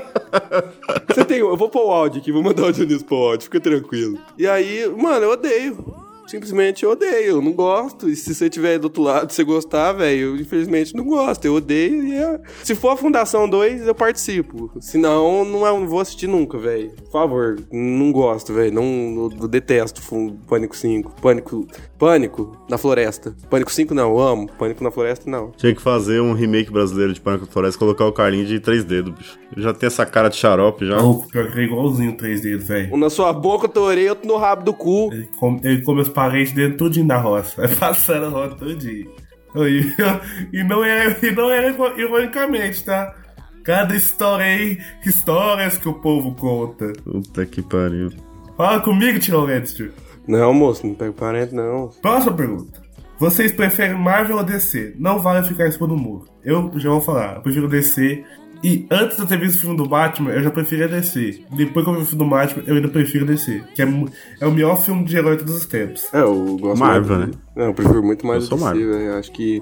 Você tem. Eu vou pôr o áudio aqui, vou mandar o áudio nisso pro áudio, fica tranquilo. E aí, mano, eu odeio. Simplesmente eu odeio, eu não gosto. E se você tiver do outro lado, se você gostar, velho, eu infelizmente não gosto. Eu odeio e é... Se for a Fundação 2, eu participo. Se não, não, é- não vou assistir nunca, velho. Por favor, não gosto, velho. Não, eu detesto Pânico 5. Pânico. Pânico na floresta. Pânico 5 não, eu amo. Pânico na floresta não. Tinha que fazer um remake brasileiro de Pânico da Floresta e colocar o Carlinhos de três dedos, bicho. Ele já tem essa cara de xarope já. Louco, pior que é igualzinho três dedos, velho. Um na sua boca, na orelha, outro no rabo do cu. Ele come, ele come os parentes dele tudinho na roça. Vai [laughs] passando a roça tudinho. E, e não era, e não era ironicamente, tá? Cada história aí, histórias que o povo conta. Puta que pariu. Fala comigo, Tio Lenster. Não, moço, não pega parente, não. Próxima pergunta. Vocês preferem Marvel ou DC? Não vale ficar em cima do muro. Eu já vou falar, eu prefiro DC. E antes de eu ter visto o filme do Batman, eu já preferia DC. Depois que eu vi o filme do Batman, eu ainda prefiro DC. Que é, é o melhor filme de herói de todos os tempos. É, eu gosto Marvel, mais- né? Não, eu prefiro muito mais Eu sou o DC, Marvel. velho. Acho que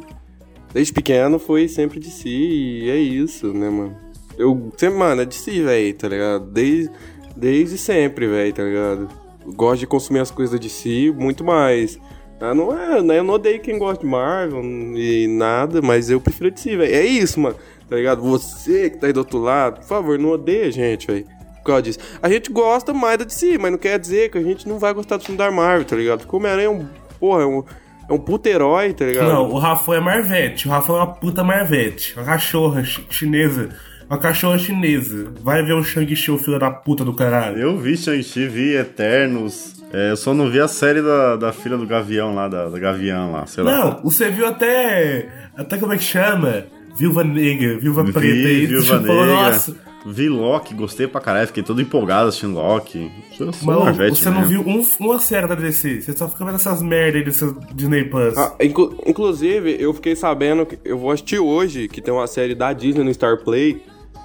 desde pequeno foi sempre DC e é isso, né, mano? Eu sempre, mano, é DC, velho, tá ligado? Desde, desde sempre, velho, tá ligado? Eu gosto de consumir as coisas da DC muito mais. Ah, não é, né? Eu não odeio quem gosta de Marvel e nada, mas eu prefiro a DC, velho. É isso, mano, tá ligado? Você que tá aí do outro lado, por favor, não odeia a gente, velho. Por causa disso. A gente gosta mais da DC, mas não quer dizer que a gente não vai gostar do filme da Marvel, tá ligado? Porque o Homem-Aranha é um. Porra, é um, é um puto herói, tá ligado? Não, o Rafa é Marvete. O Rafa é uma puta Marvete. Uma cachorra chi- chinesa. Uma cachorra chinesa. Vai ver o Shang-Chi, o filho da puta do caralho. Eu vi Shang-Chi, vi Eternos. É, eu só não vi a série da, da filha do Gavião lá, da, da Gavião lá, sei lá. Não, você viu até. Até como é que chama? Viúva Negra, Viúva Vi, Preta aí. Viúva você falou, Negra. nossa, Vi Loki, gostei pra caralho, fiquei todo empolgado assistindo Loki. Eu sou Mano, Marvete você não mesmo. viu um- uma série da DC, você só fica vendo essas merda aí dessas Disney Plus. Ah, inclu- inclusive, eu fiquei sabendo que eu vou assistir hoje, que tem uma série da Disney no Star Play,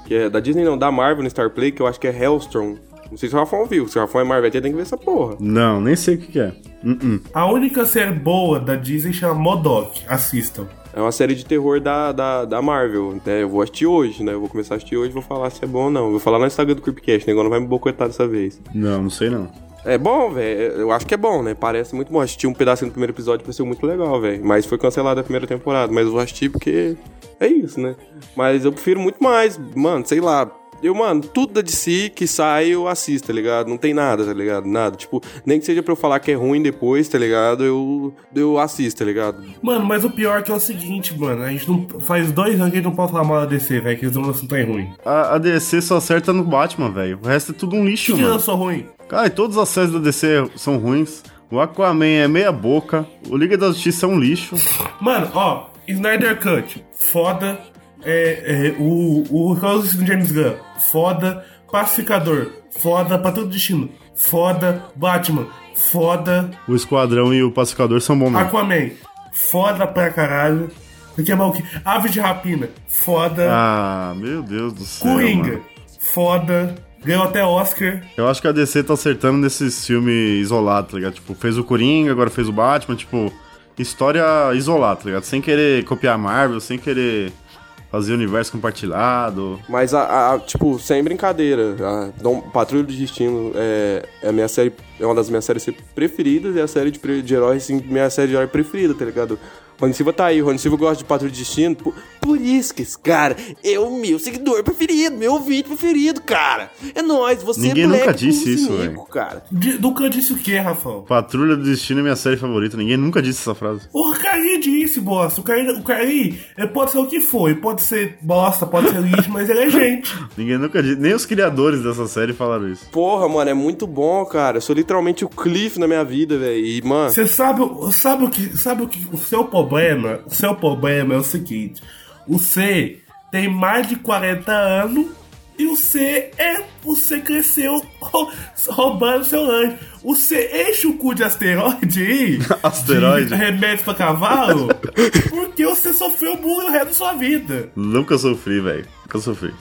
que é da Disney não, da Marvel no Star Play, que eu acho que é Hellstrom. Não sei se o Rafão viu, se o Rafão é Marvel, tem que ver essa porra. Não, nem sei o que, que é. Uh-uh. A única série boa da Disney chama Modok, assistam. É uma série de terror da, da, da Marvel, né? Eu vou assistir hoje, né? Eu vou começar a assistir hoje e vou falar se é bom ou não. Eu vou falar no Instagram do Creepcast, o negócio não vai me bocotar dessa vez. Não, não sei não. É bom, velho. Eu acho que é bom, né? Parece muito bom. Assistir um pedacinho do primeiro episódio pareceu muito legal, velho. Mas foi cancelada a primeira temporada. Mas eu vou assistir porque é isso, né? Mas eu prefiro muito mais, mano, sei lá. Eu, mano, tudo da DC que sai eu assisto, tá ligado? Não tem nada, tá ligado? Nada. Tipo, nem que seja pra eu falar que é ruim depois, tá ligado? Eu, eu assisto, tá ligado? Mano, mas o pior é que é o seguinte, mano. A gente não. Faz dois anos que a gente não pode falar mal da DC, velho, que eles não lançam tão ruim. A, a DC só acerta no Batman, velho. O resto é tudo um lixo, Que mano. lançou ruim? Cara, e todas as séries da DC são ruins. O Aquaman é meia boca. O Liga da Justiça é um lixo. Mano, ó, Snyder Cut, foda. É, é, o, o Carlos James Gunn, foda. Pacificador, foda. Pra todo destino, foda. Batman, foda. O Esquadrão e o Pacificador são bons mesmo. Aquaman, foda pra caralho. Aqui é mal que. Ave de Rapina, foda. Ah, meu Deus do céu. Coringa, mano. foda. Ganhou até Oscar. Eu acho que a DC tá acertando nesses filmes isolados, tá ligado? Tipo, fez o Coringa, agora fez o Batman, tipo, história isolada, tá ligado? Sem querer copiar a Marvel, sem querer fazer universo compartilhado. Mas, a, a- tipo, sem brincadeira, a Dom, Patrulha do Destino é, é a minha série, é uma das minhas séries preferidas e é a série de, de heróis, assim, minha série de herói preferida, tá ligado? Rony Silva tá aí, Rony Silva gosta de Patrulha do Destino, por, por isso que esse cara é o meu seguidor preferido, meu ouvinte preferido, cara. É nóis, você Ninguém é black nunca disse isso, velho. cara. De, nunca disse o que, Rafael? Patrulha do Destino é minha série favorita, ninguém nunca disse essa frase. O Caí disse, bosta. O Caí, o Caí ele pode ser o que for. Ele pode ser bosta, pode ser lixo, mas ele é gente. [laughs] Ninguém nunca disse, nem os criadores dessa série falaram isso. Porra, mano, é muito bom, cara. Eu sou literalmente o Cliff na minha vida, velho. E, mano, Você sabe, o- sabe o que. Sabe o que. O seu problema. O seu problema é o seguinte. O C tem mais de 40 anos. E o C é. O C cresceu rou- roubando seu lanche. O C enche o cu de asteroide. [laughs] Asteroide? De remédio pra cavalo. [laughs] porque você sofreu bullying o resto da sua vida. Nunca sofri, velho. Nunca sofri.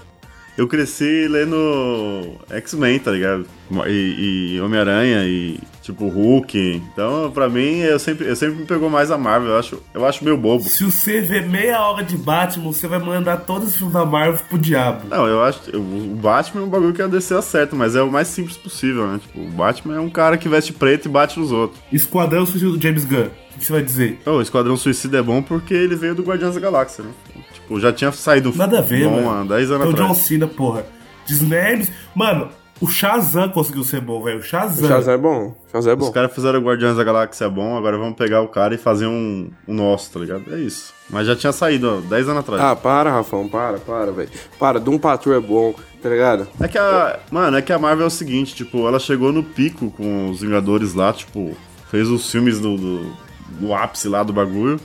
Eu cresci lendo X-Men, tá ligado? E, e Homem-Aranha e tipo Hulk. Então, pra mim, eu sempre, eu sempre me pegou mais a Marvel. Eu acho, eu acho meio bobo. Se você ver meia hora de Batman, você vai mandar todos os filmes da Marvel pro diabo. Não, eu acho. O Batman é um bagulho que a DC acerta, mas é o mais simples possível, né? Tipo, o Batman é um cara que veste preto e bate nos outros. Esquadrão Suicida do James Gunn. O que você vai dizer? Oh, o Esquadrão Suicida é bom porque ele veio do Guardiões da Galáxia, né? Tipo, já tinha saído Nada a ver, bom mano. há 10 anos Então, John atrás. Cena, porra. Disney. Mano, o Shazam conseguiu ser bom, velho. O Shazam. o Shazam é bom. O Shazam é Os bom. caras fizeram o Guardiões da Galáxia bom, agora vamos pegar o cara e fazer um, um nosso, tá ligado? É isso. Mas já tinha saído, ó, 10 anos atrás. Ah, para, Rafão, para, para, velho. Para, Doom Patrol é bom, tá ligado? É que a. Mano, é que a Marvel é o seguinte, tipo, ela chegou no pico com os Vingadores lá, tipo, fez os filmes do, do, do ápice lá do bagulho.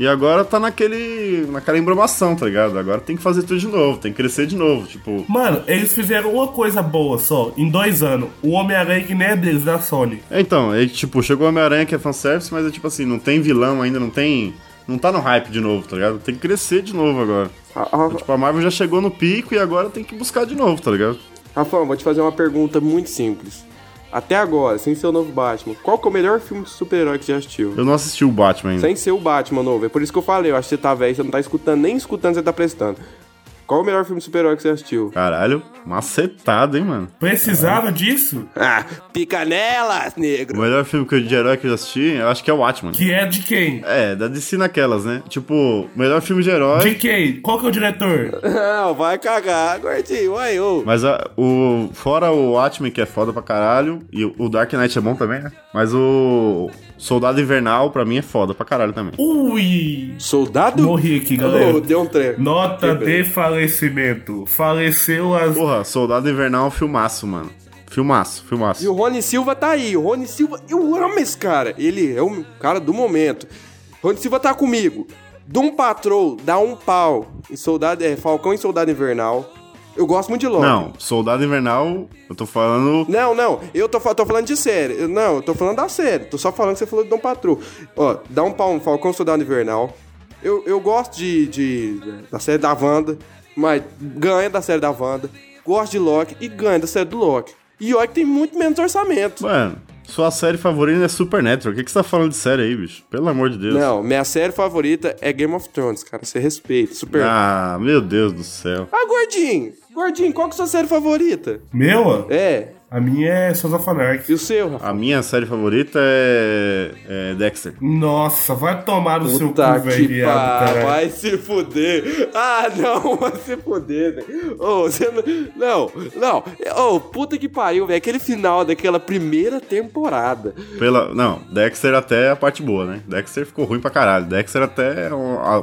E agora tá naquele. naquela embromação, tá ligado? Agora tem que fazer tudo de novo, tem que crescer de novo, tipo. Mano, eles fizeram uma coisa boa só, em dois anos. O Homem-Aranha que nem é deles, da Sony. É, Então, é, tipo, chegou o Homem-Aranha que é fanservice, mas é tipo assim, não tem vilão ainda, não tem. Não tá no hype de novo, tá ligado? Tem que crescer de novo agora. Ah, ah, Tipo, a Marvel já chegou no pico e agora tem que buscar de novo, tá ligado? Rafão, vou te fazer uma pergunta muito simples. Até agora, sem ser o novo Batman, qual que é o melhor filme de super-herói que você já assistiu? Eu não assisti o Batman ainda. Sem ser o Batman novo. É por isso que eu falei, eu acho que você tá velho, você não tá escutando, nem escutando, você tá prestando. Qual o melhor filme de super-herói que você assistiu? Caralho, macetado, hein, mano? Precisava disso? Ah, pica nelas, O negro! melhor filme que eu- de herói que eu já assisti, eu acho que é o Watchmen. Que é de quem? É, da DC naquelas, né? Tipo, melhor filme de herói. De quem? Qual que é o diretor? Não, vai cagar, gordinho, vai, ô. Mas a- o. Fora o Watchmen, que é foda pra caralho. E o Dark Knight é bom também, né? Mas o. Soldado Invernal, pra mim, é foda pra caralho também. Ui! Soldado? Morri aqui, galera. Oh, deu um treco. Nota de falecimento. Faleceu as. Porra, Soldado Invernal é um filmaço, mano. Filmaço, filmaço. E o Rony Silva tá aí. O Rony Silva, eu amo esse cara. Ele é o cara do momento. Rony Silva tá comigo. Doom Patrol dá um pau em Soldado, é, Falcão e Soldado Invernal. Eu gosto muito de Loki. Não, Soldado Invernal, eu tô falando. Não, não, eu tô, tô falando de série. Eu- Não, eu tô falando da série. Tô só falando que você falou de Dom Patrol. Ó, dá um pau no Falcão Soldado Invernal. Eu, eu gosto de, de- da série da Wanda, mas ganha da série da Wanda. Gosto de Loki e ganha da série do Loki. E olha que tem muito menos orçamento. Mano, sua série favorita é Supernatural. O que, que você tá falando de série aí, bicho? Pelo amor de Deus. Não, minha série favorita é Game of Thrones, cara. Você respeita. Super. Ah, Ah, meu Deus do céu. gordinho! Gordinho, qual que é a sua série favorita? Meu? É. A minha é Sons of Anarchy. E o seu, Rafa? A minha série favorita é, é Dexter. Nossa, vai tomar no seu cu, Puta velho, viado, vai se fuder. Ah, não, [laughs] vai se fuder, velho. Ô, você não. Não, não. Ô, puta que pariu, velho. Aquele final daquela primeira temporada. Pela... Não, Dexter até é a parte boa, né? Dexter ficou ruim pra caralho. Dexter até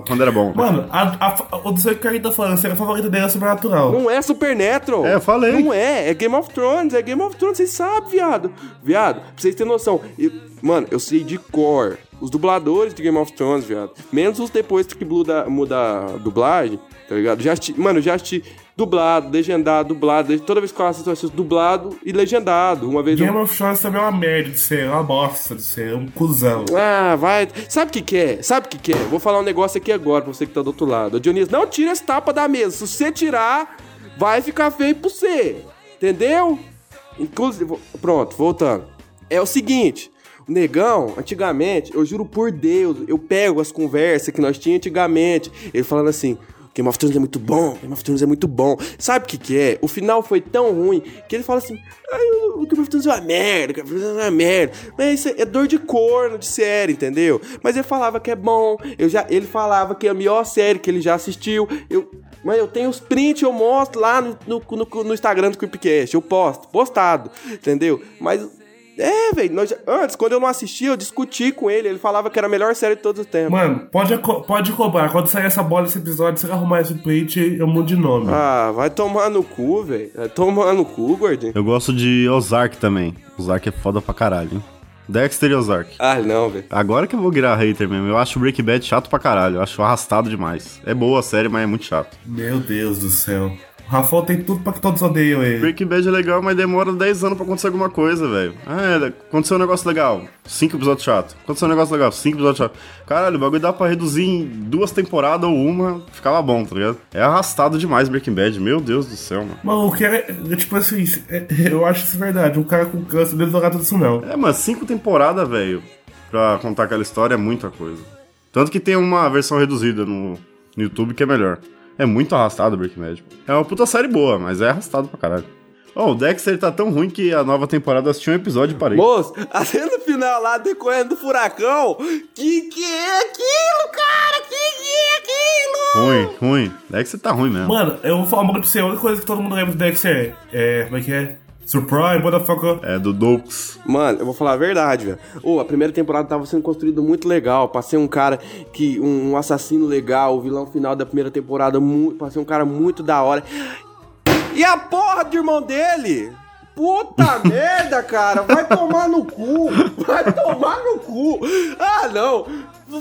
quando era bom. Mano, a, a, o do seu que a gente tá falando, a série favorita dele é Sobrenatural. Não é Supernatural. É, eu falei. Não é, é Game of Thrones, é Game of Thrones, vocês sabem, viado. Viado, pra vocês terem noção. eu- mano, eu sei de cor os dubladores de Game of Thrones, viado. Menos os depois que muda, muda a dublagem, tá ligado? Já assisti, mano, eu já assisti dublado, legendado, dublado. Toda vez que eu assisto, eu assisto dublado e legendado. Uma vez eu... Game of Thrones também é uma merda de ser, é uma bosta de ser, é um cuzão. Ah, vai. Sabe o que que é? Sabe o que que é? Vou falar um negócio aqui agora pra você que tá do outro lado. Ô, Dionísio, não tira esse tapa da mesa. Se você tirar, vai ficar feio pra você. Entendeu? Inclusive, pronto, voltando. É o seguinte. O negão, antigamente, eu juro por Deus, eu pego as conversas que nós tínhamos antigamente. Ele falando assim. Game of Thrones é muito bom, Game of Thrones é muito bom. Sabe o que que é? O final foi tão ruim que ele fala assim: Ai, o Game of Thrones é uma merda, Game of Thrones é uma merda. Mas isso é dor de corno de série, entendeu? Mas ele falava que é bom, eu já, ele falava que é a melhor série que ele já assistiu. Eu, mas eu tenho os prints, eu mostro lá no, no, no, no Instagram do Creepcast, eu posto, postado, entendeu? Mas. É, velho, antes, quando eu não assistia, eu discuti com ele, ele falava que era a melhor série de todos os tempos. Mano, pode, pode cobrar. Quando sair essa bola, esse episódio, você vai arrumar esse print, eu mudo de nome. Ah, vai tomar no cu, velho. Vai tomar no cu, gordinho. Eu gosto de Ozark também. Ozark é foda pra caralho, hein? Dexter e Ozark. Ah, não, velho. Agora que eu vou virar hater mesmo. Eu acho Breaking Bad chato pra caralho. Eu acho arrastado demais. É boa a série, mas é muito chato. Meu Deus do céu. Rafael tem tudo pra que todos odeiam ele. Breaking Bad é legal, mas demora 10 anos pra acontecer alguma coisa, velho. Ah, é, aconteceu um negócio legal. 5 episódios chato. Aconteceu um negócio legal. 5 episódios chato. Caralho, o bagulho dá pra reduzir em duas temporadas ou uma. Ficava bom, tá ligado? É arrastado demais Breaking Bad. Meu Deus do céu, mano. Mano, o que é, é tipo assim, é- [laughs] eu acho isso verdade. Um cara com câncer deve jogar tudo isso não. É, mas 5 temporadas, velho. Pra contar aquela história é muita coisa. Tanto que tem uma versão reduzida no, no YouTube que é melhor. É muito arrastado o Breaking Bad. É uma puta série boa, mas é arrastado pra caralho. Oh, o Dexter tá tão ruim que a nova temporada eu assisti um episódio e parei. Moço, a cena final lá decorrendo do furacão. Que que é aquilo, cara? Que que é aquilo? Ruim, ruim. Dexter tá ruim mesmo. Mano, eu vou falar uma coisa pra você. A única coisa que todo mundo lembra do Dexter é. Como é que é? Surprise, motherfucker. É do Dokes. Mano, eu vou falar a verdade, velho. Ô, a primeira temporada tava sendo construída muito legal. Pra ser um cara que. Um, assassino legal, o vilão final da primeira temporada, mu- ser um cara muito da hora. E a porra do irmão dele? Puta [laughs] merda, cara! Vai tomar no cu! Vai tomar no cu! Ah, não!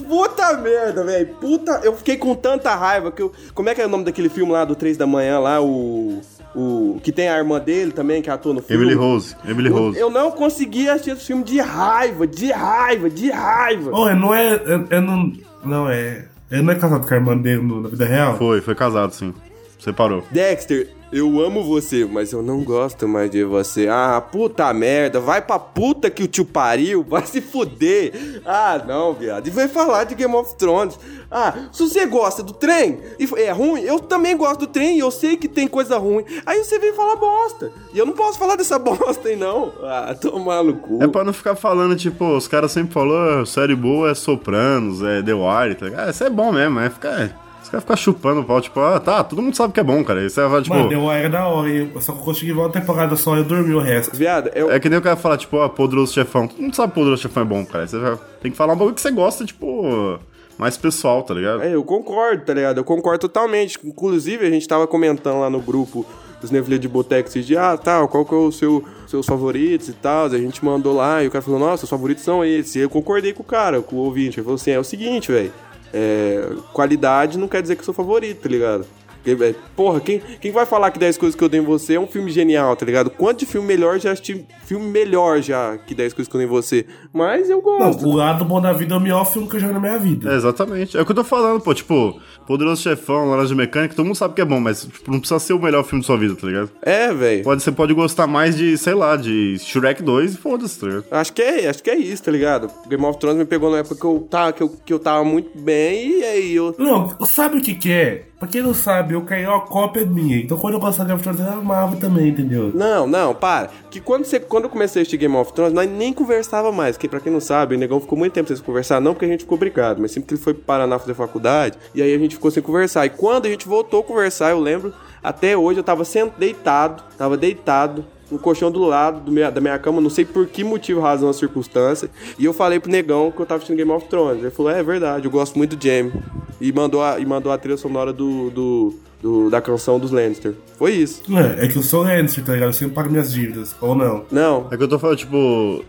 Puta merda, velho! Puta. Eu fiquei com tanta raiva que eu. Como é que é o nome daquele filme lá do 3 da manhã lá? O. O. Que tem a irmã dele também, que atua no filme. Emily Rose. Emily Rose. Eu não conseguia assistir esse filme de raiva, de raiva, de raiva. Oh, não é. Eu, eu não. Não é. Ele não é casado com a irmã dele no- na vida real? Foi, foi casado, sim. Separou. Dexter, eu amo você, mas eu não gosto mais de você. Ah, puta merda, vai pra puta que o tio pariu, vai se fuder. Ah, não, viado. E vai falar de Game of Thrones. Ah, se você gosta do trem e é ruim, eu também gosto do trem e eu sei que tem coisa ruim. Aí você vem falar bosta. E eu não posso falar dessa [laughs] bosta aí, não. Ah, tomar no cu. É pra não ficar falando, tipo, os caras sempre falaram, "Ah, série boa é Sopranos, é The Wire, tá ligado? Ah, isso é bom mesmo, é ficar. Os caras ficam chupando o pau, tipo, ah, tá, todo mundo sabe que é bom, cara. Isso é, tipo. Mano, deu era da hora, hein? Só que eu consegui ver uma temporada só e eu dormi o resto. Viado, eu, É que nem o cara falar, tipo, ah, Poderoso Chefão. Todo mundo sabe que Poderoso Chefão é bom, cara. Você já tem que falar um bagulho que você gosta, tipo, mais pessoal, tá ligado? É, eu concordo, tá ligado? Eu concordo totalmente. Inclusive, a gente tava comentando lá no grupo dos Neville de Boteco esses dias, ah, tal, qual que é o seu, seus favoritos e tal. A gente mandou lá e o cara falou, nossa, os favoritos são esses. E eu concordei com o cara, com o ouvinte. Ele falou assim, é o seguinte, velho. É, qualidade não quer dizer que sou favorito, tá ligado? Velho, porra, quem, quem vai falar que 10 coisas que eu dei em você é um filme genial, tá ligado? Quanto de filme melhor já assisti filme melhor já que 10 coisas que eu dei em você? Mas eu Não, gosto. o lado bom da vida é o melhor filme que eu já vi na minha vida. É, exatamente. É o que eu tô falando, pô. Tipo, Poderoso Chefão, Laranja Mecânica, todo mundo sabe que é bom, mas tipo, não precisa ser o melhor filme da sua vida, tá ligado? É, velho. Pode, você pode gostar mais de, sei lá, de Shrek 2 e foda-se, tá ligado? Acho que é, acho que é isso, tá ligado? Game of Thrones me pegou na época que eu tava, que eu, que eu tava muito bem e aí eu. Não, sabe o que que é? Pra quem não sabe, eu caí uma cópia minha. Então quando eu gostava de Game of Thrones, eu amava também, entendeu? Não, não, para. Que quando, você, quando eu comecei a Game of Thrones, nós nem conversava mais. Que pra quem não sabe, o negão ficou muito tempo sem se conversar, não porque a gente ficou brigado, mas sempre que ele foi pro Paraná fazer faculdade, e aí a gente ficou sem conversar. E quando a gente voltou a conversar, eu lembro, até hoje eu tava sent, deitado, tava deitado. No colchão do lado do minha- da minha cama, não sei por que motivo, razão, circunstância. E eu falei pro negão que eu tava assistindo Game of Thrones. Ele falou: É, é verdade, eu gosto muito do Jamie. E mandou a, e mandou a trilha sonora do, do, do- da canção dos Lannister. Foi isso. É, é que eu sou Lannister, tá ligado? Eu sempre pago minhas dívidas. Ou não. Não, É que eu tô falando, tipo,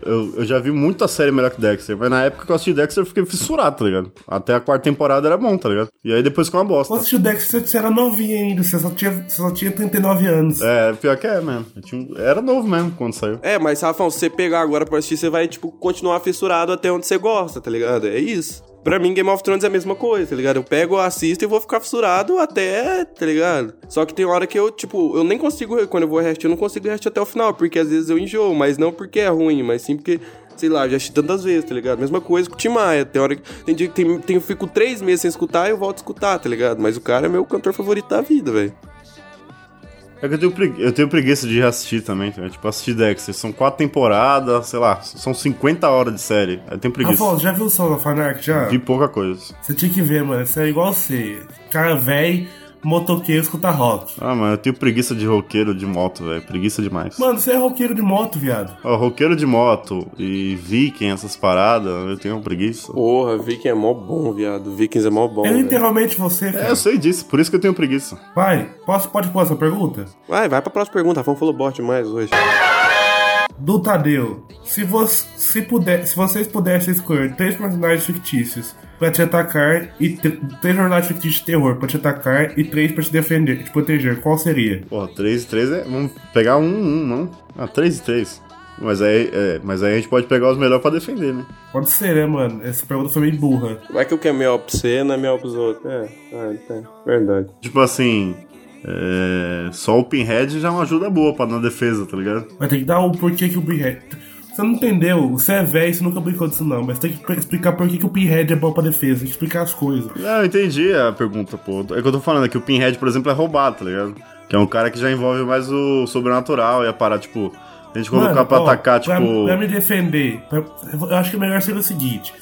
eu, eu já vi muita série melhor que Dexter, mas na época que eu assisti Dexter eu fiquei fissurado, tá ligado? Até a quarta temporada era bom, tá ligado? E aí depois ficou uma bosta. Quando assistiu o Dexter, você era novinho ainda. Você só tinha, você só tinha 39 anos. É, pior que é mesmo. Eu tinha Era novo mesmo quando saiu. É, mas Rafão, se você pegar agora pra assistir, você vai, tipo, continuar fissurado até onde você gosta, tá ligado? É isso. Pra mim, Game of Thrones é a mesma coisa, tá ligado? Eu pego, assisto e vou ficar fissurado até, tá ligado? Só que tem hora que eu, tipo, eu nem consigo, quando eu vou reassistir, eu não consigo reassistir até o final, porque às vezes eu enjoo, mas não porque é ruim, mas sim porque, sei lá, já assisti tantas vezes, tá ligado? Mesma coisa com o Tim Maia. Tem hora que. Tem dia que tem, tem, eu fico três meses sem escutar e eu volto a escutar, tá ligado? Mas o cara é meu cantor favorito da vida, velho. É que eu tenho, pregui- eu tenho preguiça de reassistir também, ligado? Tipo, assistir Dexter. São quatro temporadas, sei lá, são 50 horas de série. Eu tenho preguiça. Rafael, já viu o Sol da Fanark já? Vi pouca coisa. Você tinha que ver, mano. Isso é igual você. Cara velho, motoqueiro, escuta rock. Ah, mano, eu tenho preguiça de roqueiro de moto, velho. Preguiça demais. Mano, você é roqueiro de moto, viado. Ó, roqueiro de moto e viking, essas paradas, eu tenho preguiça. Porra, Viking é mó bom, viado. Vikings é mó bom. É literalmente você, É, cara. eu sei disso, por isso que eu tenho preguiça. Vai, posso, pode pôr essa pergunta? Vai, vai pra próxima pergunta. Rafão falou bot demais hoje. Do Tadeu, se, você, se, puder, se vocês pudessem escolher três personagens fictícios pra te atacar e tr- três personagens fictícios de terror pra te atacar e três pra te defender, te proteger, qual seria? Pô, 3 e 3 é. Vamos pegar um, um, não? Ah, 3 e 3. Mas aí, é, mas aí a gente pode pegar os melhores pra defender, né? Pode ser, né, mano? Essa pergunta foi meio burra. Vai que o que é melhor pra você não é melhor pros outros. É, é, é verdade. Tipo assim. É, só o Pinhead já é uma ajuda boa pra na defesa, tá ligado? Vai ter que dar o porquê que o Pinhead. Você não entendeu? Você é velho, você nunca brincou disso, não. Mas tem que explicar por que, que o Pinhead é bom pra defesa. Tem que explicar as coisas. Não, eu entendi a pergunta, pô. É que eu tô falando, é que o Pinhead, por exemplo, é roubado, tá ligado? Que é um cara que já envolve mais o sobrenatural e a parar, tipo. A gente colocar Mano, pra ó, atacar, pra- tipo. Pra, me defender, pra- eu acho que o melhor seria o seguinte: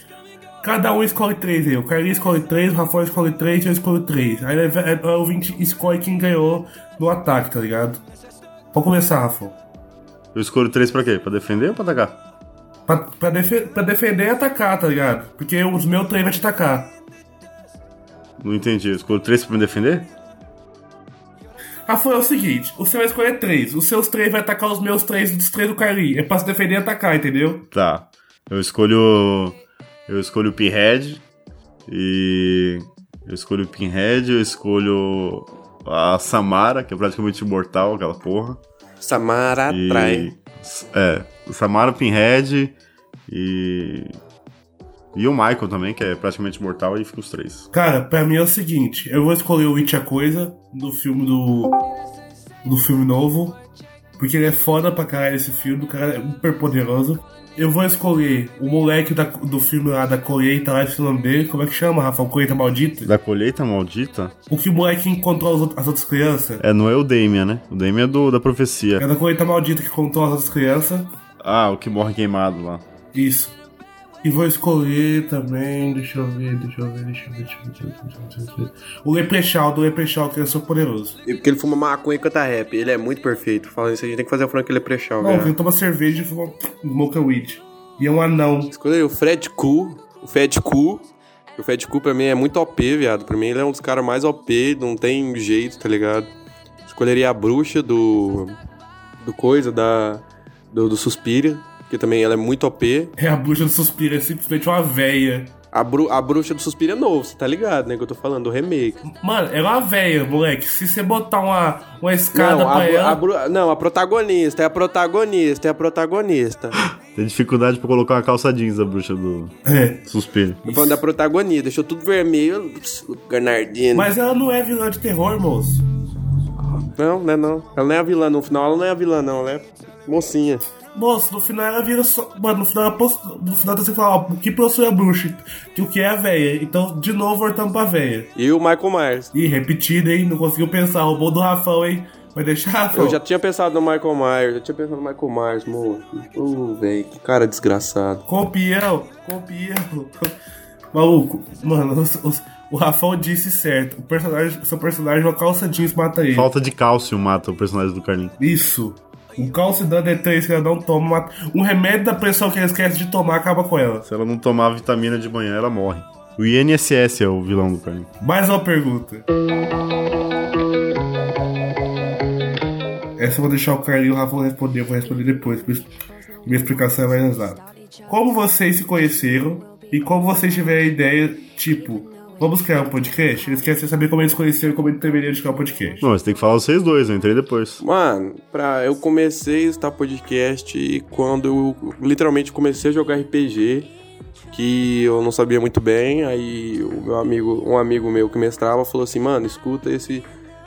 cada um escolhe três aí. O Carlinhos escolhe três, o Rafael escolhe três, eu escolho três. Aí aí o ouvinte escolhe quem ganhou no ataque, tá ligado? Pode começar, Rafael. Eu escolho três pra quê? Pra defender ou pra atacar? Pra, pra, defe- pra defender e atacar, tá ligado? Porque os meus três vai te atacar. Não entendi. Eu escolho três pra me defender? Rafael, é o seguinte: o seu vai escolher três. Os seus três vai atacar os meus três dos três do Carlinhos. É pra se defender e atacar, entendeu? Tá. Eu escolho. Eu escolho o Pinhead. E. Eu escolho o Pinhead, eu escolho a Samara, que é praticamente imortal, aquela porra. Samara E. atrai. É, Samara, Pinhead e. E o Michael também, que é praticamente imortal, e fica os três. Cara, pra mim é o seguinte, eu vou escolher o It a Coisa do filme do. do filme novo. Porque ele é foda pra caralho esse filme, o cara é super poderoso. Eu vou escolher o moleque da- do filme lá da colheita lá, esse nome dele, como é que chama, Rafa? Colheita Maldita? Da colheita maldita? O que o moleque encontrou as, out- as outras crianças? É, não é o Damien, né? O Damien é do, da profecia. É da colheita maldita que encontrou as outras crianças. Ah, o que morre queimado lá. Isso. E vou escolher também, deixa eu ver, deixa eu ver, deixa eu ver, deixa eu ver, deixa eu ver, deixa eu ver, eu. O Leprechaun, do Leprechaun, que é super poderoso. E Porque ele fuma maconha e canta rap. Ele é muito perfeito. Falando isso, a gente tem que fazer a franquia ele é prechal, Não, ele toma cerveja e fuma smoke weed. E é um anão. Escolhi o Fred Ku. O Fred Ku. O Fred Ku pra mim é muito OP, viado. Pra mim ele é um dos caras mais OP, não tem jeito, tá ligado? Escolheria a bruxa do. Do coisa, da. Do, do Suspira. Que também ela é muito OP. É a bruxa do suspiro, é simplesmente uma véia. A, bru a bruxa do suspiro é novo, você tá ligado, né? Que eu tô falando, do remake. Mano, ela é uma velha, moleque. Se você botar uma, uma escada Não a, pra ela. a não, a protagonista, é a protagonista, é a protagonista. [laughs] Tem dificuldade pra colocar uma calça jeans da bruxa do É. suspiro. Tô falando da protagonista, deixou tudo vermelho. Pss, o Bernardino. Mas ela não é vilã de terror, moço. Não, não é não. Ela não é a vilã, no final ela não é a vilã, não. Ela é mocinha. Moço, no final ela vira só. Mano, no final ela poss... no final você fala, ó, o que possui a bruxa? Que o que é a véia? Então, de novo, voltamos pra véia. E o Michael Myers. Ih, repetido, hein? Não conseguiu pensar. Roubou do Rafão, hein? Vai deixar, Rafão? Eu já tinha pensado no Michael Myers, eu tinha pensado no Michael Myers, moço. Ô, velho, que cara desgraçado. Copião, copião. [laughs] Maluco, mano, os- os- o Rafão disse certo. O personagem, seu personagem, uma calça jeans mata ele. Falta de cálcio mata o personagem do Carlinhos. Isso. Um calcidão D3 que ela não toma. Um remédio da pressão que ela esquece de tomar acaba com ela. Se ela não tomar vitamina de manhã, ela morre. O INSS é o vilão do Carlinhos. Mais uma pergunta. Essa eu vou deixar o Carlinho e o Rafa responder, eu vou responder depois. Minha explicação é mais exata. Como vocês se conheceram e como vocês tiveram a ideia, tipo, vamos criar um podcast? Eles querem saber como eles conheceram e como eles deveriam criar um podcast. Não, você tem que falar vocês dois, eu entrei depois. Mano, pra, eu comecei a estar podcast quando eu literalmente comecei a jogar RPG, que eu não sabia muito bem, aí o meu amigo, um amigo meu que mestrava falou assim, mano, escuta esse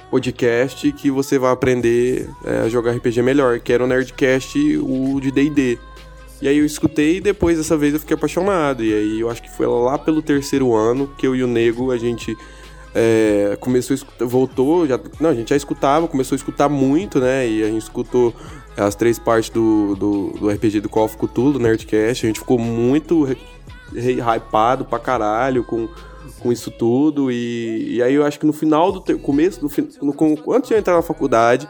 podcast que você vai aprender é, a jogar RPG melhor, que era o Nerdcast, o de D&D. E aí eu escutei e depois dessa vez eu fiquei apaixonado. E aí eu acho que foi lá pelo terceiro ano que eu e o Nego, a gente é, começou a escutar, voltou, já, não, a gente já escutava, começou a escutar muito, né? E a gente escutou as três partes do, do, do RPG do Call of Cthulhu, do Nerdcast. A gente ficou muito hypado pra caralho com, com isso tudo. E, e aí eu acho que no final do começo, do, no, antes de eu entrar na faculdade,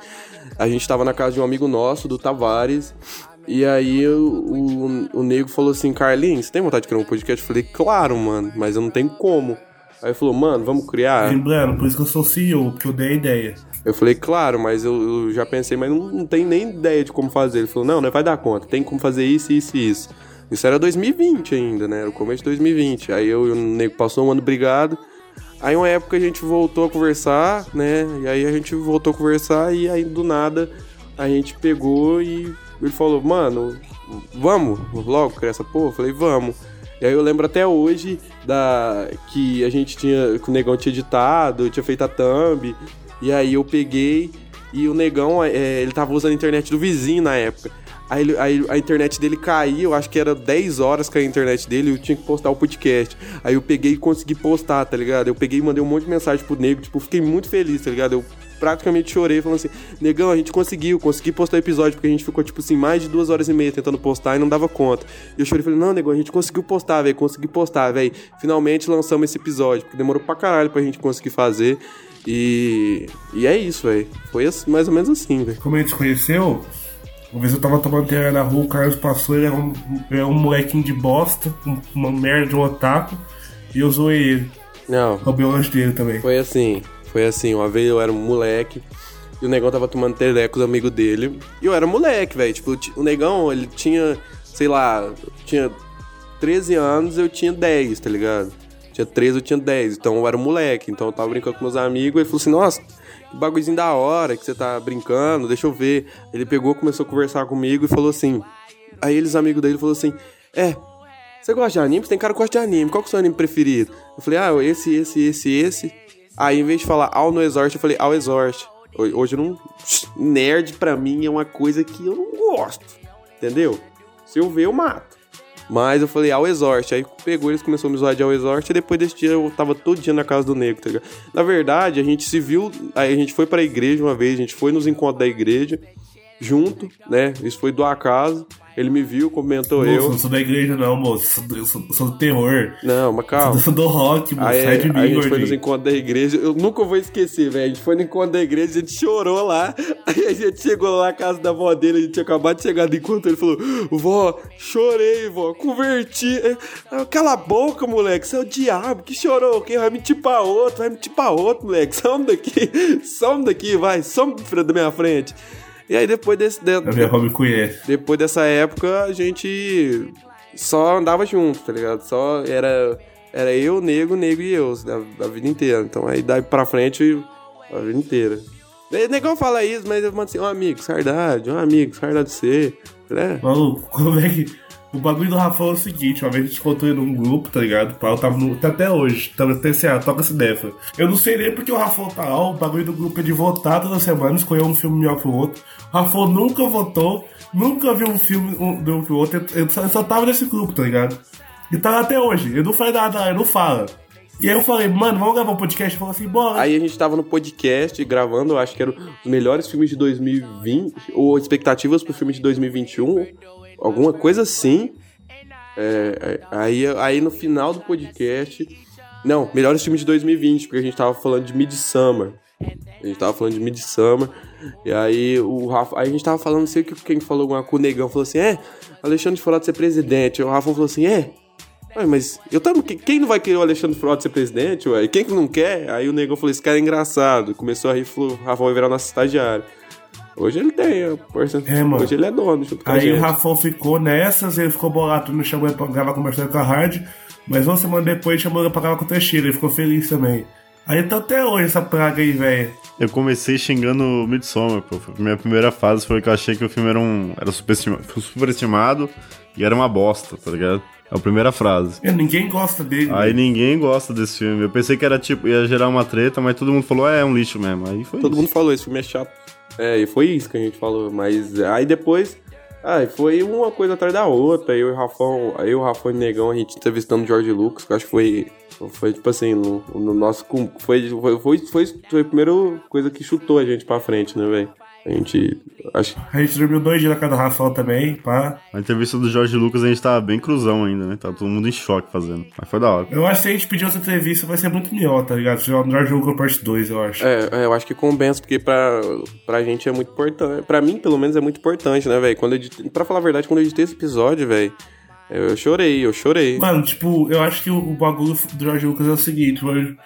a gente tava na casa de um amigo nosso, do Tavares. E aí o, o, o nego falou assim, Carlinhos, você tem vontade de criar um podcast? Eu falei, claro, mano, mas eu não tenho como. Aí ele falou, mano, vamos criar? Lembrando, por isso que eu sou CEO, porque eu dei a ideia. Eu falei, claro, mas eu, eu já pensei, mas não, não tem nem ideia de como fazer. Ele falou, não, não vai dar conta, tem como fazer isso, isso e isso. Isso era 2020 ainda, né? Era o começo de 2020. Aí eu e o nego passou um ano brigado. Aí uma época a gente voltou a conversar, né? E aí a gente voltou a conversar e aí do nada a gente pegou e ele falou, mano, vamos logo criar essa porra? Eu falei, vamos. E aí eu lembro até hoje da que a gente tinha, que o negão tinha editado, tinha feito a thumb. E aí eu peguei e o negão, é, ele tava usando a internet do vizinho na época. Aí, aí a internet dele caiu, eu acho que era 10 horas que a internet dele, eu tinha que postar o podcast. Aí eu peguei e consegui postar, tá ligado? Eu peguei e mandei um monte de mensagem pro nego, tipo, fiquei muito feliz, tá ligado? Eu praticamente chorei, falando assim, negão, a gente conseguiu, consegui postar o episódio, porque a gente ficou, tipo assim, mais de duas horas e meia tentando postar e não dava conta. E eu chorei e falei, não, negão, a gente conseguiu postar, velho, consegui postar, velho. Finalmente lançamos esse episódio, porque demorou pra caralho pra gente conseguir fazer. E, e é isso, velho. Foi mais ou menos assim, velho. Como a gente conheceu, uma vez eu tava tomando terra na rua, o Carlos passou, ele era um, era um molequinho de bosta, um- uma merda de um otaku, e eu zoei ele. Não, Roubei o lanche dele também. Foi assim, foi assim, uma vez eu era um moleque e o negão tava tomando tereré com os amigos dele. E eu era moleque, velho. Tipo, ti- o negão, ele tinha, sei lá, tinha 13 anos, eu tinha 10, tá ligado? Tinha 13, eu tinha 10. Então eu era um moleque. Então eu tava brincando com meus amigos. Ele falou assim: Nossa, bagulhozinho da hora que você tá brincando, deixa eu ver. Ele pegou, começou a conversar comigo e falou assim. Aí eles, amigos dele, falou assim: É, você gosta de anime? Você tem cara que gosta de anime. Qual que é o seu anime preferido? Eu falei, ah, esse, esse, esse, esse. Aí, em vez de falar ao no Exorte, eu falei ao Exorte. Ho- Hoje não. Nerd pra mim é uma coisa que eu não gosto. Entendeu? Se eu ver, eu mato. Mas eu falei ao Exorte. Aí pegou, eles começaram a me zoar de ao Exorte. E depois desse dia eu tava todo dia na casa do negro, tá ligado? Na verdade, a gente se viu. Aí a gente foi pra igreja uma vez, a gente foi nos encontros da igreja. Junto, né? Isso foi do acaso. Ele me viu, comentou Moço, eu. eu não sou da igreja não, moço. Eu sou do- Eu sou, do terror. Não, mas calma. Eu sou do rock, moço. Aí, Sai de mim, a gente foi nos encontros da igreja. Eu nunca vou esquecer, velho. A gente foi no encontro da igreja, a gente chorou lá. Aí a gente chegou lá na casa da avó dele, a gente tinha acabado de chegar do encontro. Ele falou: Vó, chorei, vó, converti. Ah, Cala a boca, moleque. Você é o diabo que chorou. Quem vai mentir pra outro? Vai mentir pra outro, moleque. Some daqui, [laughs] some daqui, vai, some da minha frente. E aí depois desse. de- A me conhece. depois dessa época, a gente só andava junto, tá ligado? Só era era eu, nego, nego e eu, da, da vida inteira. Então aí daí pra frente, a vida inteira. Negão fala isso, mas eu mando assim, um amigo, saudade, um amigo, saudade de você. Né? Maluco, [laughs] como é que. O bagulho do Rafão é o seguinte, uma vez a gente encontrou ele num grupo, tá ligado? Pau tava no, tá até hoje, tava no TCA, toca essa defa. Eu não sei nem porque o Rafão tá lá, o bagulho do grupo é de votar toda semana, escolher um filme melhor que o outro. O Rafão nunca votou, nunca viu um filme um, que o outro, eu só, eu só tava nesse grupo, tá ligado? E tá lá até hoje, eu não falei nada, ele não fala. E aí eu falei, mano, vamos gravar um podcast? Falou assim, bora. Aí a gente tava no podcast gravando, eu acho que eram os melhores filmes de 2020, ou expectativas pro filme de 2021, alguma coisa assim. É, é, aí, aí no final do podcast. Não, melhores filmes de 2020, porque a gente tava falando de Midsummer. A gente tava falando de Midsummer. E aí o Rafa. Aí a gente tava falando, não sei que quem falou alguma coisa, o negão falou assim: é, Alexandre Frota ser presidente. O Rafa falou assim: é. Ué, mas eu tamo, quem não vai querer o Alexandre Frota ser presidente, ué? Quem que não quer? Aí o negão falou: esse cara é engraçado. Começou a rir, falou: Rafa vai virar nosso estagiário. Hoje ele tem, a porcent- É, mano. Hoje ele é dono, junto com a Aí gente. o Rafão ficou nessas, ele ficou bolado, não chamou ele pra gravar conversando com a Hard, mas uma semana depois chamou ele pra gravar com o Teixeira, ele ficou feliz também. Aí tá até hoje essa praga aí, velho. Eu comecei xingando o Midsommar, pô. Minha primeira fase foi que eu achei que o filme era um. era superestima- superestimado e era uma bosta, tá ligado? É a primeira frase. É, Ninguém gosta dele. Aí ninguém gosta desse filme. Eu pensei que era tipo, ia gerar uma treta, mas todo mundo falou, "Ah, é um lixo mesmo. Aí foi Todo isso. mundo falou, esse filme é chato. É, e foi isso que a gente falou. Mas aí depois. Ah, foi uma coisa atrás da outra. Eu e o Rafão, eu, o Rafão e o Negão, a gente entrevistando o George Lucas, que acho que foi. Foi tipo assim, no, no nosso. foi, foi, foi, foi a primeira coisa que chutou a gente pra frente, né, velho? A gente. Acho A gente dormiu dois dias na casa do Rafão também, pá. Na entrevista do Jorge Lucas a gente tava bem cruzão ainda, né? Tava todo mundo em choque fazendo. Mas foi da hora. Eu acho que se a gente pedir outra entrevista vai ser muito melhor, tá ligado? Se o George Lucas parte 2, eu acho. É, é, eu acho que compensa, porque pra, pra gente é muito importante. Pra mim, pelo menos, é muito importante, né, velho? Quando eu editei, pra falar a verdade, quando eu editei esse episódio, velho, eu, chorei, eu chorei. Mano, tipo, eu acho que o, o bagulho do George Lucas é o seguinte, mano.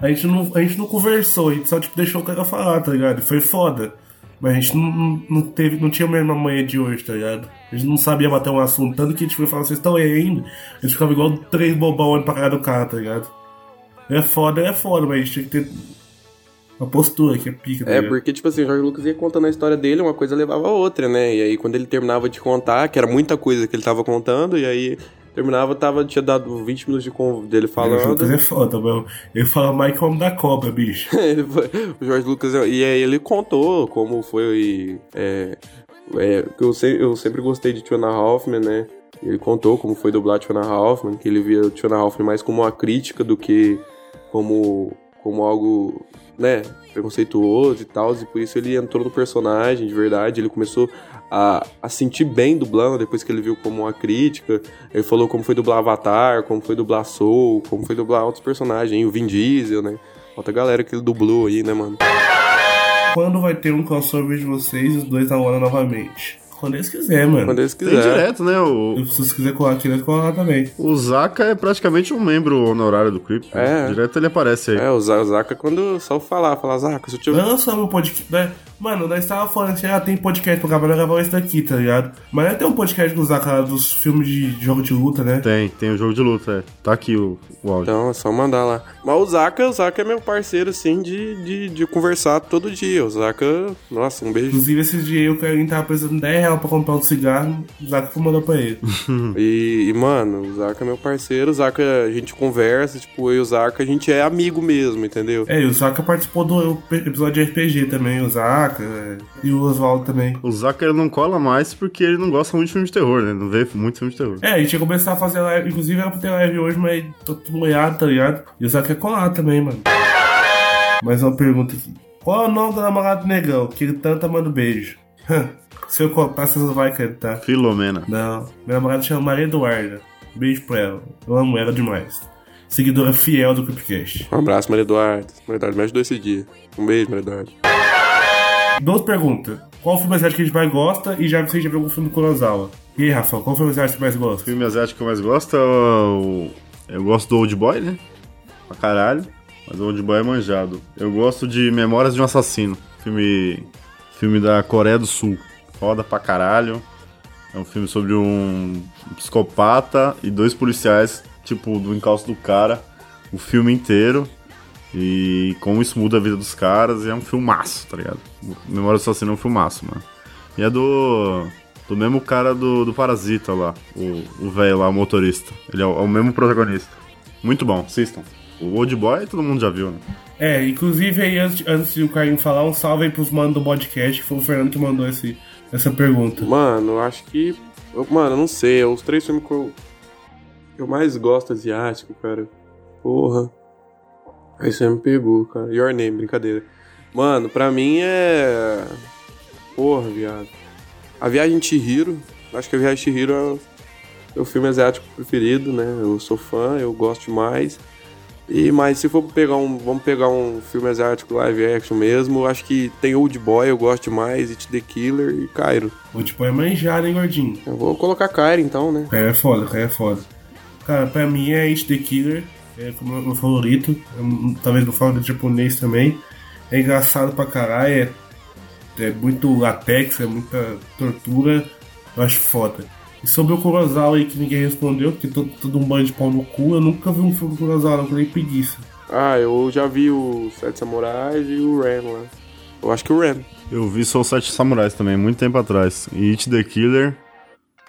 A gente não, a gente não conversou, a gente só tipo, deixou o cara falar, tá ligado? Foi foda. Mas a gente não, não, teve, não tinha a mesma manhã de hoje, tá ligado? A gente não sabia bater um assunto, tanto que a gente foi falar, vocês estão aí ainda? A gente ficava igual três bobão olhando pra cara do cara, tá ligado? É foda, é foda, mas a gente tinha que ter uma postura que é pica, tá É, porque, tipo assim, o Jorge Lucas ia contando a história dele, uma coisa levava a outra, né? E aí, quando ele terminava de contar, que era muita coisa que ele tava contando, e aí terminava, tava, tinha dado 20 minutos de con- dele O falando. Lucas é foda, mano. Ele fala mais que o homem da cobra, bicho. [laughs] O Jorge Lucas, e aí ele contou como foi. É, é, que eu, eu sempre gostei de Tiana Hoffman, né? Ele contou como foi dublar Tiana Hoffman, que ele via Tiana Hoffman mais como uma crítica do que como, como algo, né, preconceituoso e tal. E por isso ele entrou no personagem de verdade. Ele começou a, a sentir bem dublando depois que ele viu como uma crítica. Ele falou como foi dublar Avatar, como foi dublar Soul, como foi dublar outros personagens, o Vin Diesel, né? Outra galera que ele dublou aí, né, mano? Quando vai ter um crossover de vocês os dois namorando novamente? Quando eles quiserem, mano. Quando eles Tem quiserem. direto, né? O, Se vocês quiserem colar aqui, nós colar lá também. o Zaka é praticamente um membro honorário do Creep. É. Direto ele aparece aí. É, o Za- o Zaka quando só falar, falar, Zaka, se eu te... Lançamos um podcast, né? Mano, nós tava falando assim, ah, tem podcast pra gravar, nós gravamos esse daqui, tá ligado? Mas nós tem um podcast com o Zaka dos filmes de jogo de luta, né? Tem, tem o jogo de luta, é. Tá aqui o, o áudio. Então, é só mandar lá. Mas o Zaka, o Zaka é meu parceiro, assim, de, de, de conversar todo dia. O Zaka, nossa, um beijo. Inclusive, esses dias eu que alguém tava precisando de 10 reais pra comprar um cigarro, o Zaka foi mandar pra ele. [laughs] E, e, mano, o Zaka é meu parceiro, o Zaka, a gente conversa, tipo, eu e o Zaka, a gente é amigo mesmo, entendeu? É, e o Zaka participou do episódio de RPG também, o Zaka, é, e o Oswaldo também. O Zaka ele não cola mais porque ele não gosta muito de filme de terror, né? Não vê muito filme de terror. É, a gente ia começar a fazer live, inclusive era pra ter live hoje, mas tô tudo molhado, tá ligado? E o Zaka quer colar também, mano. Mais uma pergunta aqui. Qual é o nome do namorado do negão que ele tanto manda beijo? Se eu contar, vocês não vão acreditar. Filomena. Não, minha namorada chama Maria Eduarda. Beijo pra ela. Eu amo ela demais. Seguidora fiel do Cupcast. Um abraço, Maria Eduardo. Maria Eduardo, me ajudou esse dia. Um beijo, Maria Eduardo. Duas perguntas. Qual filme asiático que a gente mais gosta e já você já viu algum filme do Kurosawa? E aí, Rafa, qual filme asiático que você mais gosta? filme asiático que eu mais gosto é o... Eu gosto do Old Boy, né? Pra caralho. Mas o Old Boy é manjado. Eu gosto de Memórias de um Assassino. Filme... Filme da Coreia do Sul. Foda pra caralho. É um filme sobre um psicopata e dois policiais tipo, do encalço do cara, o filme inteiro. E como isso muda a vida dos caras, é um filmaço, tá ligado? Memória do Assassino é um filmaço, mano. E é do. Do mesmo cara do, do Parasita lá, o velho lá, o motorista. Ele é o, é o mesmo protagonista. Muito bom, assistam. O Old Boy todo mundo já viu, né? É, inclusive aí, antes, antes de o Caio falar, um salve aí pros manos do podcast, que foi o Fernando que mandou esse, essa pergunta. Mano, acho que. Mano, não sei. é Os três filmes que eu, que eu mais gosto asiático, cara. Porra. Aí você me pegou, cara. Your Name, brincadeira. Mano, pra mim é. Porra, viado. A Viagem de Chihiro. Acho que a Viagem de Chihiro é o meu filme asiático preferido, né? Eu sou fã, eu gosto demais. E, mas se for pegar um. Vamos pegar um filme asiático live action mesmo, acho que tem Old Boy, eu gosto demais, It the Killer e Cairo. O tipo é manjado, hein, gordinho? Eu vou colocar Cairo então, né? Caio é foda, Caio é foda. Cara, pra mim é It The Killer, é como meu favorito, talvez meu favorito japonês também. É engraçado pra caralho, é, é muito latex, é muita tortura, eu acho foda. E sobre o Kurosawa aí que ninguém respondeu, porque todo, todo um bando de pau no cu, eu nunca vi um filme do Kurosawa, não, que nem preguiça. Ah, eu já vi o Sete Samurais e o Ren lá. Eu acho que o Ren. Eu vi Soul Sete Samurais também, muito tempo atrás. E It the Killer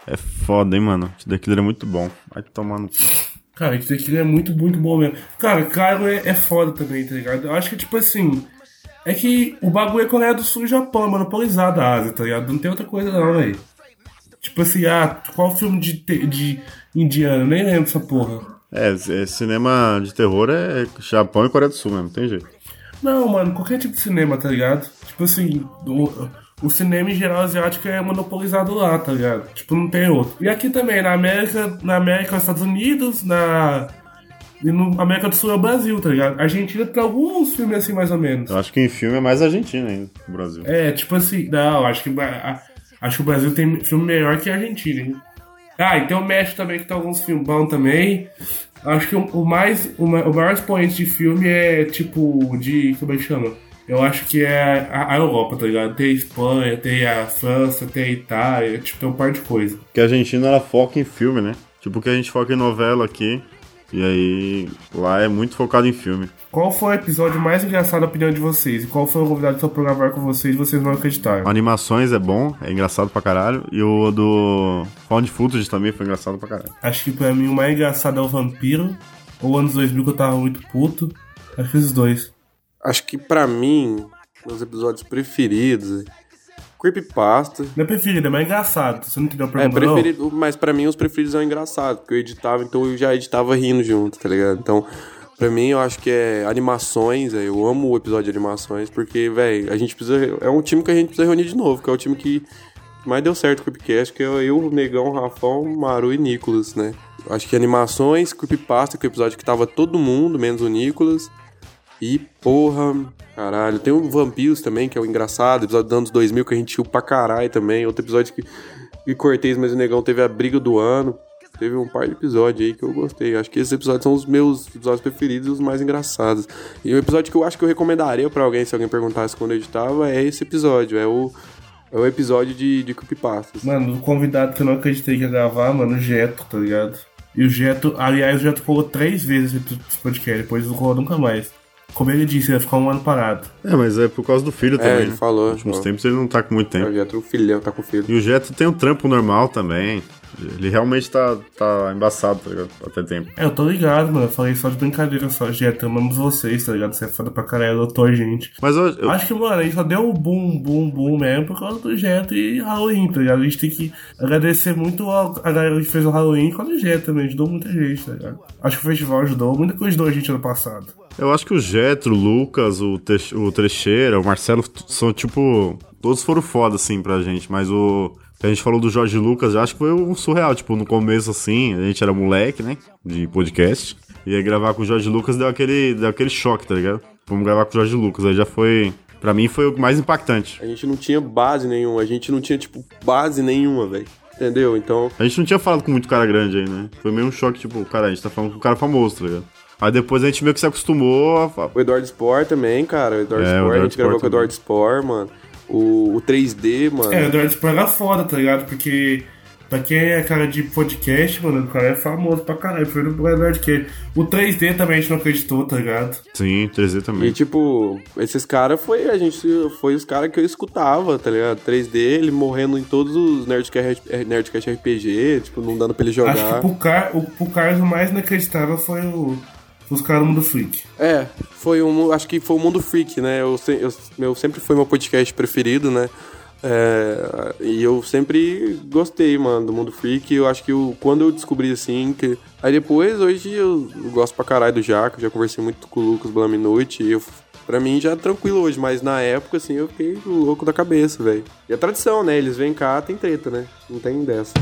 é foda, hein, mano. It the Killer é muito bom. Vai tomar no. Cara, isso aqui é muito, muito bom mesmo. Cara, Cairo é, é foda também, tá ligado? Eu acho que, tipo assim. É que o bagulho é Coreia do Sul e Japão, é monopolizado a Ásia, tá ligado? Não tem outra coisa não, velho. Tipo assim, ah, qual filme de, de indiano? Nem lembro essa porra. É, é, cinema de terror é Japão e Coreia do Sul mesmo, tem jeito. Não, mano, qualquer tipo de cinema, tá ligado? Tipo assim, o, o cinema em geral asiático é monopolizado lá, tá ligado? Tipo, não tem outro. E aqui também, na América, na América, nos Estados Unidos, na. E no América do Sul é o Brasil, tá ligado? Argentina tem alguns filmes assim, mais ou menos. Eu acho que em filme é mais Argentina ainda, no Brasil. É, tipo assim, não, acho que, a- acho que o Brasil tem filme melhor que a Argentina, hein? Ah, e tem o México também, que tem alguns filmes bons também. Acho que o, mais, o, ma- o maior expoente de filme é tipo de. Como é que chama? Eu acho que é a, Europa, tá ligado? Tem a Espanha, tem a França, tem a Itália, tipo, tem um par de coisa. Porque a Argentina ela foca em filme, né? Tipo que a gente foca em novela aqui. E aí lá é muito focado em filme. Qual foi o episódio mais engraçado na opinião de vocês? E qual foi o convidado que eu gravar com vocês e vocês não acreditaram? Animações é bom, é engraçado pra caralho. E o do Found Footage também foi engraçado pra caralho. Acho que pra mim o mais engraçado é o Vampiro. Ou anos 2000 que eu tava muito puto. Acho que esses dois. Acho que pra mim, meus episódios preferidos. Creepypasta. Meu preferido, é mais engraçado. Você não entendeu a É, pergunta, não? preferido, mas pra mim os preferidos são engraçados, porque eu editava, então eu já editava rindo junto, tá ligado? Então, pra mim eu acho que é animações, é, eu amo o episódio de animações, porque, velho, a gente precisa. É um time que a gente precisa reunir de novo, que é o time que mais deu certo com o Creepcast, que é eu, o Negão, o Rafão, o Maru e Nicolas, né? Acho que animações, Creepypasta, que é o episódio que tava todo mundo, menos o Nicolas. E, porra, caralho. Tem o Vampiros também, que é o engraçado, episódio dos anos 2000 que a gente chiu pra caralho também. Outro episódio que, que Cortez, mas o Negão teve a briga do ano. Teve um par de episódios aí que eu gostei. Acho que esses episódios são os meus episódios preferidos e os mais engraçados. E o episódio que eu acho que eu recomendaria pra alguém, se alguém perguntasse quando eu editava, é esse episódio. É o, é o episódio de, de Creepypastas. Mano, o convidado que eu não acreditei que ia gravar, mano, o Jeto, tá ligado? E o Jeto, aliás, o Jeto colou três vezes esse podcast, depois não colou nunca mais. Como ele disse, ia ficar um ano parado. É, mas é por causa do filho também. ele né? falou, Nos últimos falou. tempos ele não tá com muito tempo. O Jetro, o filhão, tá com filho. E o Jeto tem um trampo normal também. Ele realmente tá, tá embaçado, tá ligado? Até tempo. É, eu tô ligado, mano. Eu falei só de brincadeira só, Jeto. Amamos vocês, tá ligado? Você é foda pra caralho, doutor, gente. Mas eu, eu- Acho que, mano, a gente só deu um boom, boom, boom mesmo por causa do Jeto e Halloween, tá ligado? A gente tem que agradecer muito a a galera que fez o Halloween por causa do Jeto também. Ajudou muita gente, tá ligado? Acho que o festival ajudou, muita coisa ajudou a gente ano passado. Eu acho que o Jetro, o Lucas, o, Teix- o Trecheira, o Marcelo são tipo. Todos foram foda, assim, pra gente. Mas o. A gente falou do Jorge Lucas, eu acho que foi um surreal. Tipo, no começo, assim, a gente era moleque, né? De podcast. E aí gravar com o Jorge Lucas deu aquele, deu aquele choque, tá ligado? Vamos gravar com o Jorge Lucas. Aí já foi. Pra mim foi o mais impactante. A gente não tinha base nenhuma, a gente não tinha, tipo, base nenhuma, velho. Entendeu? Então, A gente não tinha falado com muito cara grande aí, né? Foi meio um choque, tipo, cara, a gente tá falando com um cara famoso, tá ligado? Aí depois a gente meio que se acostumou a. o Eduardo Spor também, cara. O Eduardo É, o Spor, a Eduardo gente gravou Spor com o Eduardo Spor, mano. O, o 3D, mano. É, o Eduardo Spor era foda, tá ligado? Porque Pra quem é cara de podcast, mano, o cara é famoso pra caralho. Foi no Nerdcast. O 3D também a gente não acreditou, tá ligado? Sim, 3D E também. tipo, esses caras foi a gente foi os caras que eu escutava, tá ligado? 3D, ele morrendo em todos os Nerdcast, Nerdcast RPG, tipo, não dando pra ele Acho que jogar. pro, Car o, pro Carlos o mais inacreditável foi o, os caras do Mundo Freak. É, foi um, acho que foi o Mundo Freak, né? Eu, eu, meu sempre foi meu podcast preferido, né? É, e eu sempre gostei, mano, do Mundo Freak. Eu acho que eu, quando eu descobri assim, que. Aí depois, hoje eu gosto pra caralho do Jaco, já conversei muito com o Lucas Blame Noite. E eu, pra mim já é tranquilo hoje, mas na época, assim, eu fiquei louco da cabeça, velho. E a tradição, né? Eles vêm cá, tem treta, né? Não tem dessa.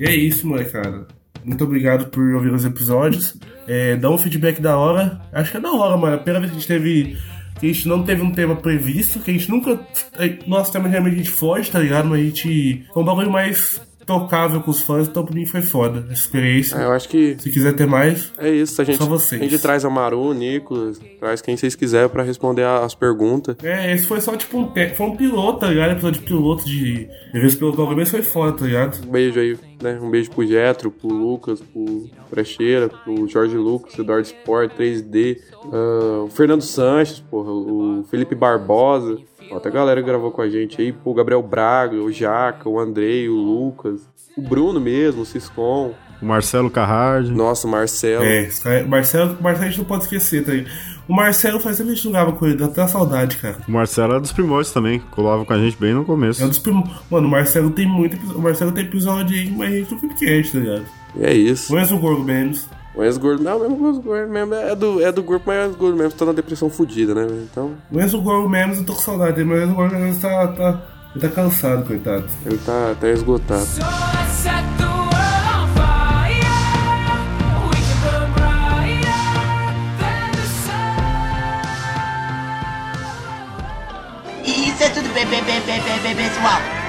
E é isso, molecada. Muito obrigado por ouvir os episódios. É, dá um feedback da hora. Acho que é da hora, mano. A primeira vez que a gente teve. Que a gente não teve um tema previsto, que a gente nunca. é, Nosso tema realmente a gente foge, tá ligado? Mas a gente. Foi um bagulho mais tocável com os fãs, então pra mim foi foda essa experiência. É, eu acho que Se quiser ter mais, É isso, a gente, Só vocês. a gente traz a Maru, o Nicolas, traz quem vocês quiserem pra responder as perguntas. É, esse foi só tipo um. Foi um piloto, tá ligado? Episódio de piloto de. Esse piloto vez foi foda, tá ligado? Um beijo aí, né? Um beijo pro Getro, pro Lucas, pro Brecheira, pro Jorge Lucas, Eduardo Sport, 3D, ah, o Fernando Sanches, porra, o Felipe Barbosa. Ó, até a galera que gravou com a gente aí, pô, o Gabriel Braga, o Jaca, o Andrei, o Lucas, o Bruno mesmo, o Ciscom. O Marcelo Carrard. Nossa, o Marcelo. É, cara- Marcelo, Marcelo a gente não pode esquecer, tá ligado? O Marcelo faz tempo que a gente não grava com ele, dá até saudade, cara. O Marcelo é dos primórdios também. Colava com a gente bem no começo. É um dos primos. Mano, o Marcelo tem muito episódio. O Marcelo tem episódio aí, mas a gente não podcast, tá ligado? É isso. Conhece o Gorgo menos. O ex-gordo, não, mesmo o ex-gordo mesmo é do, é do grupo, mas o ex-gordo mesmo tá na depressão fodida, né? velho? Então, o Gorgo menos, eu tô com saudade dele, mas o Gorgo menos tá, tá, ele tá cansado, coitado. ele tá até esgotado. Isso é tudo bem, bem, bem, bem, bem, bem, pessoal.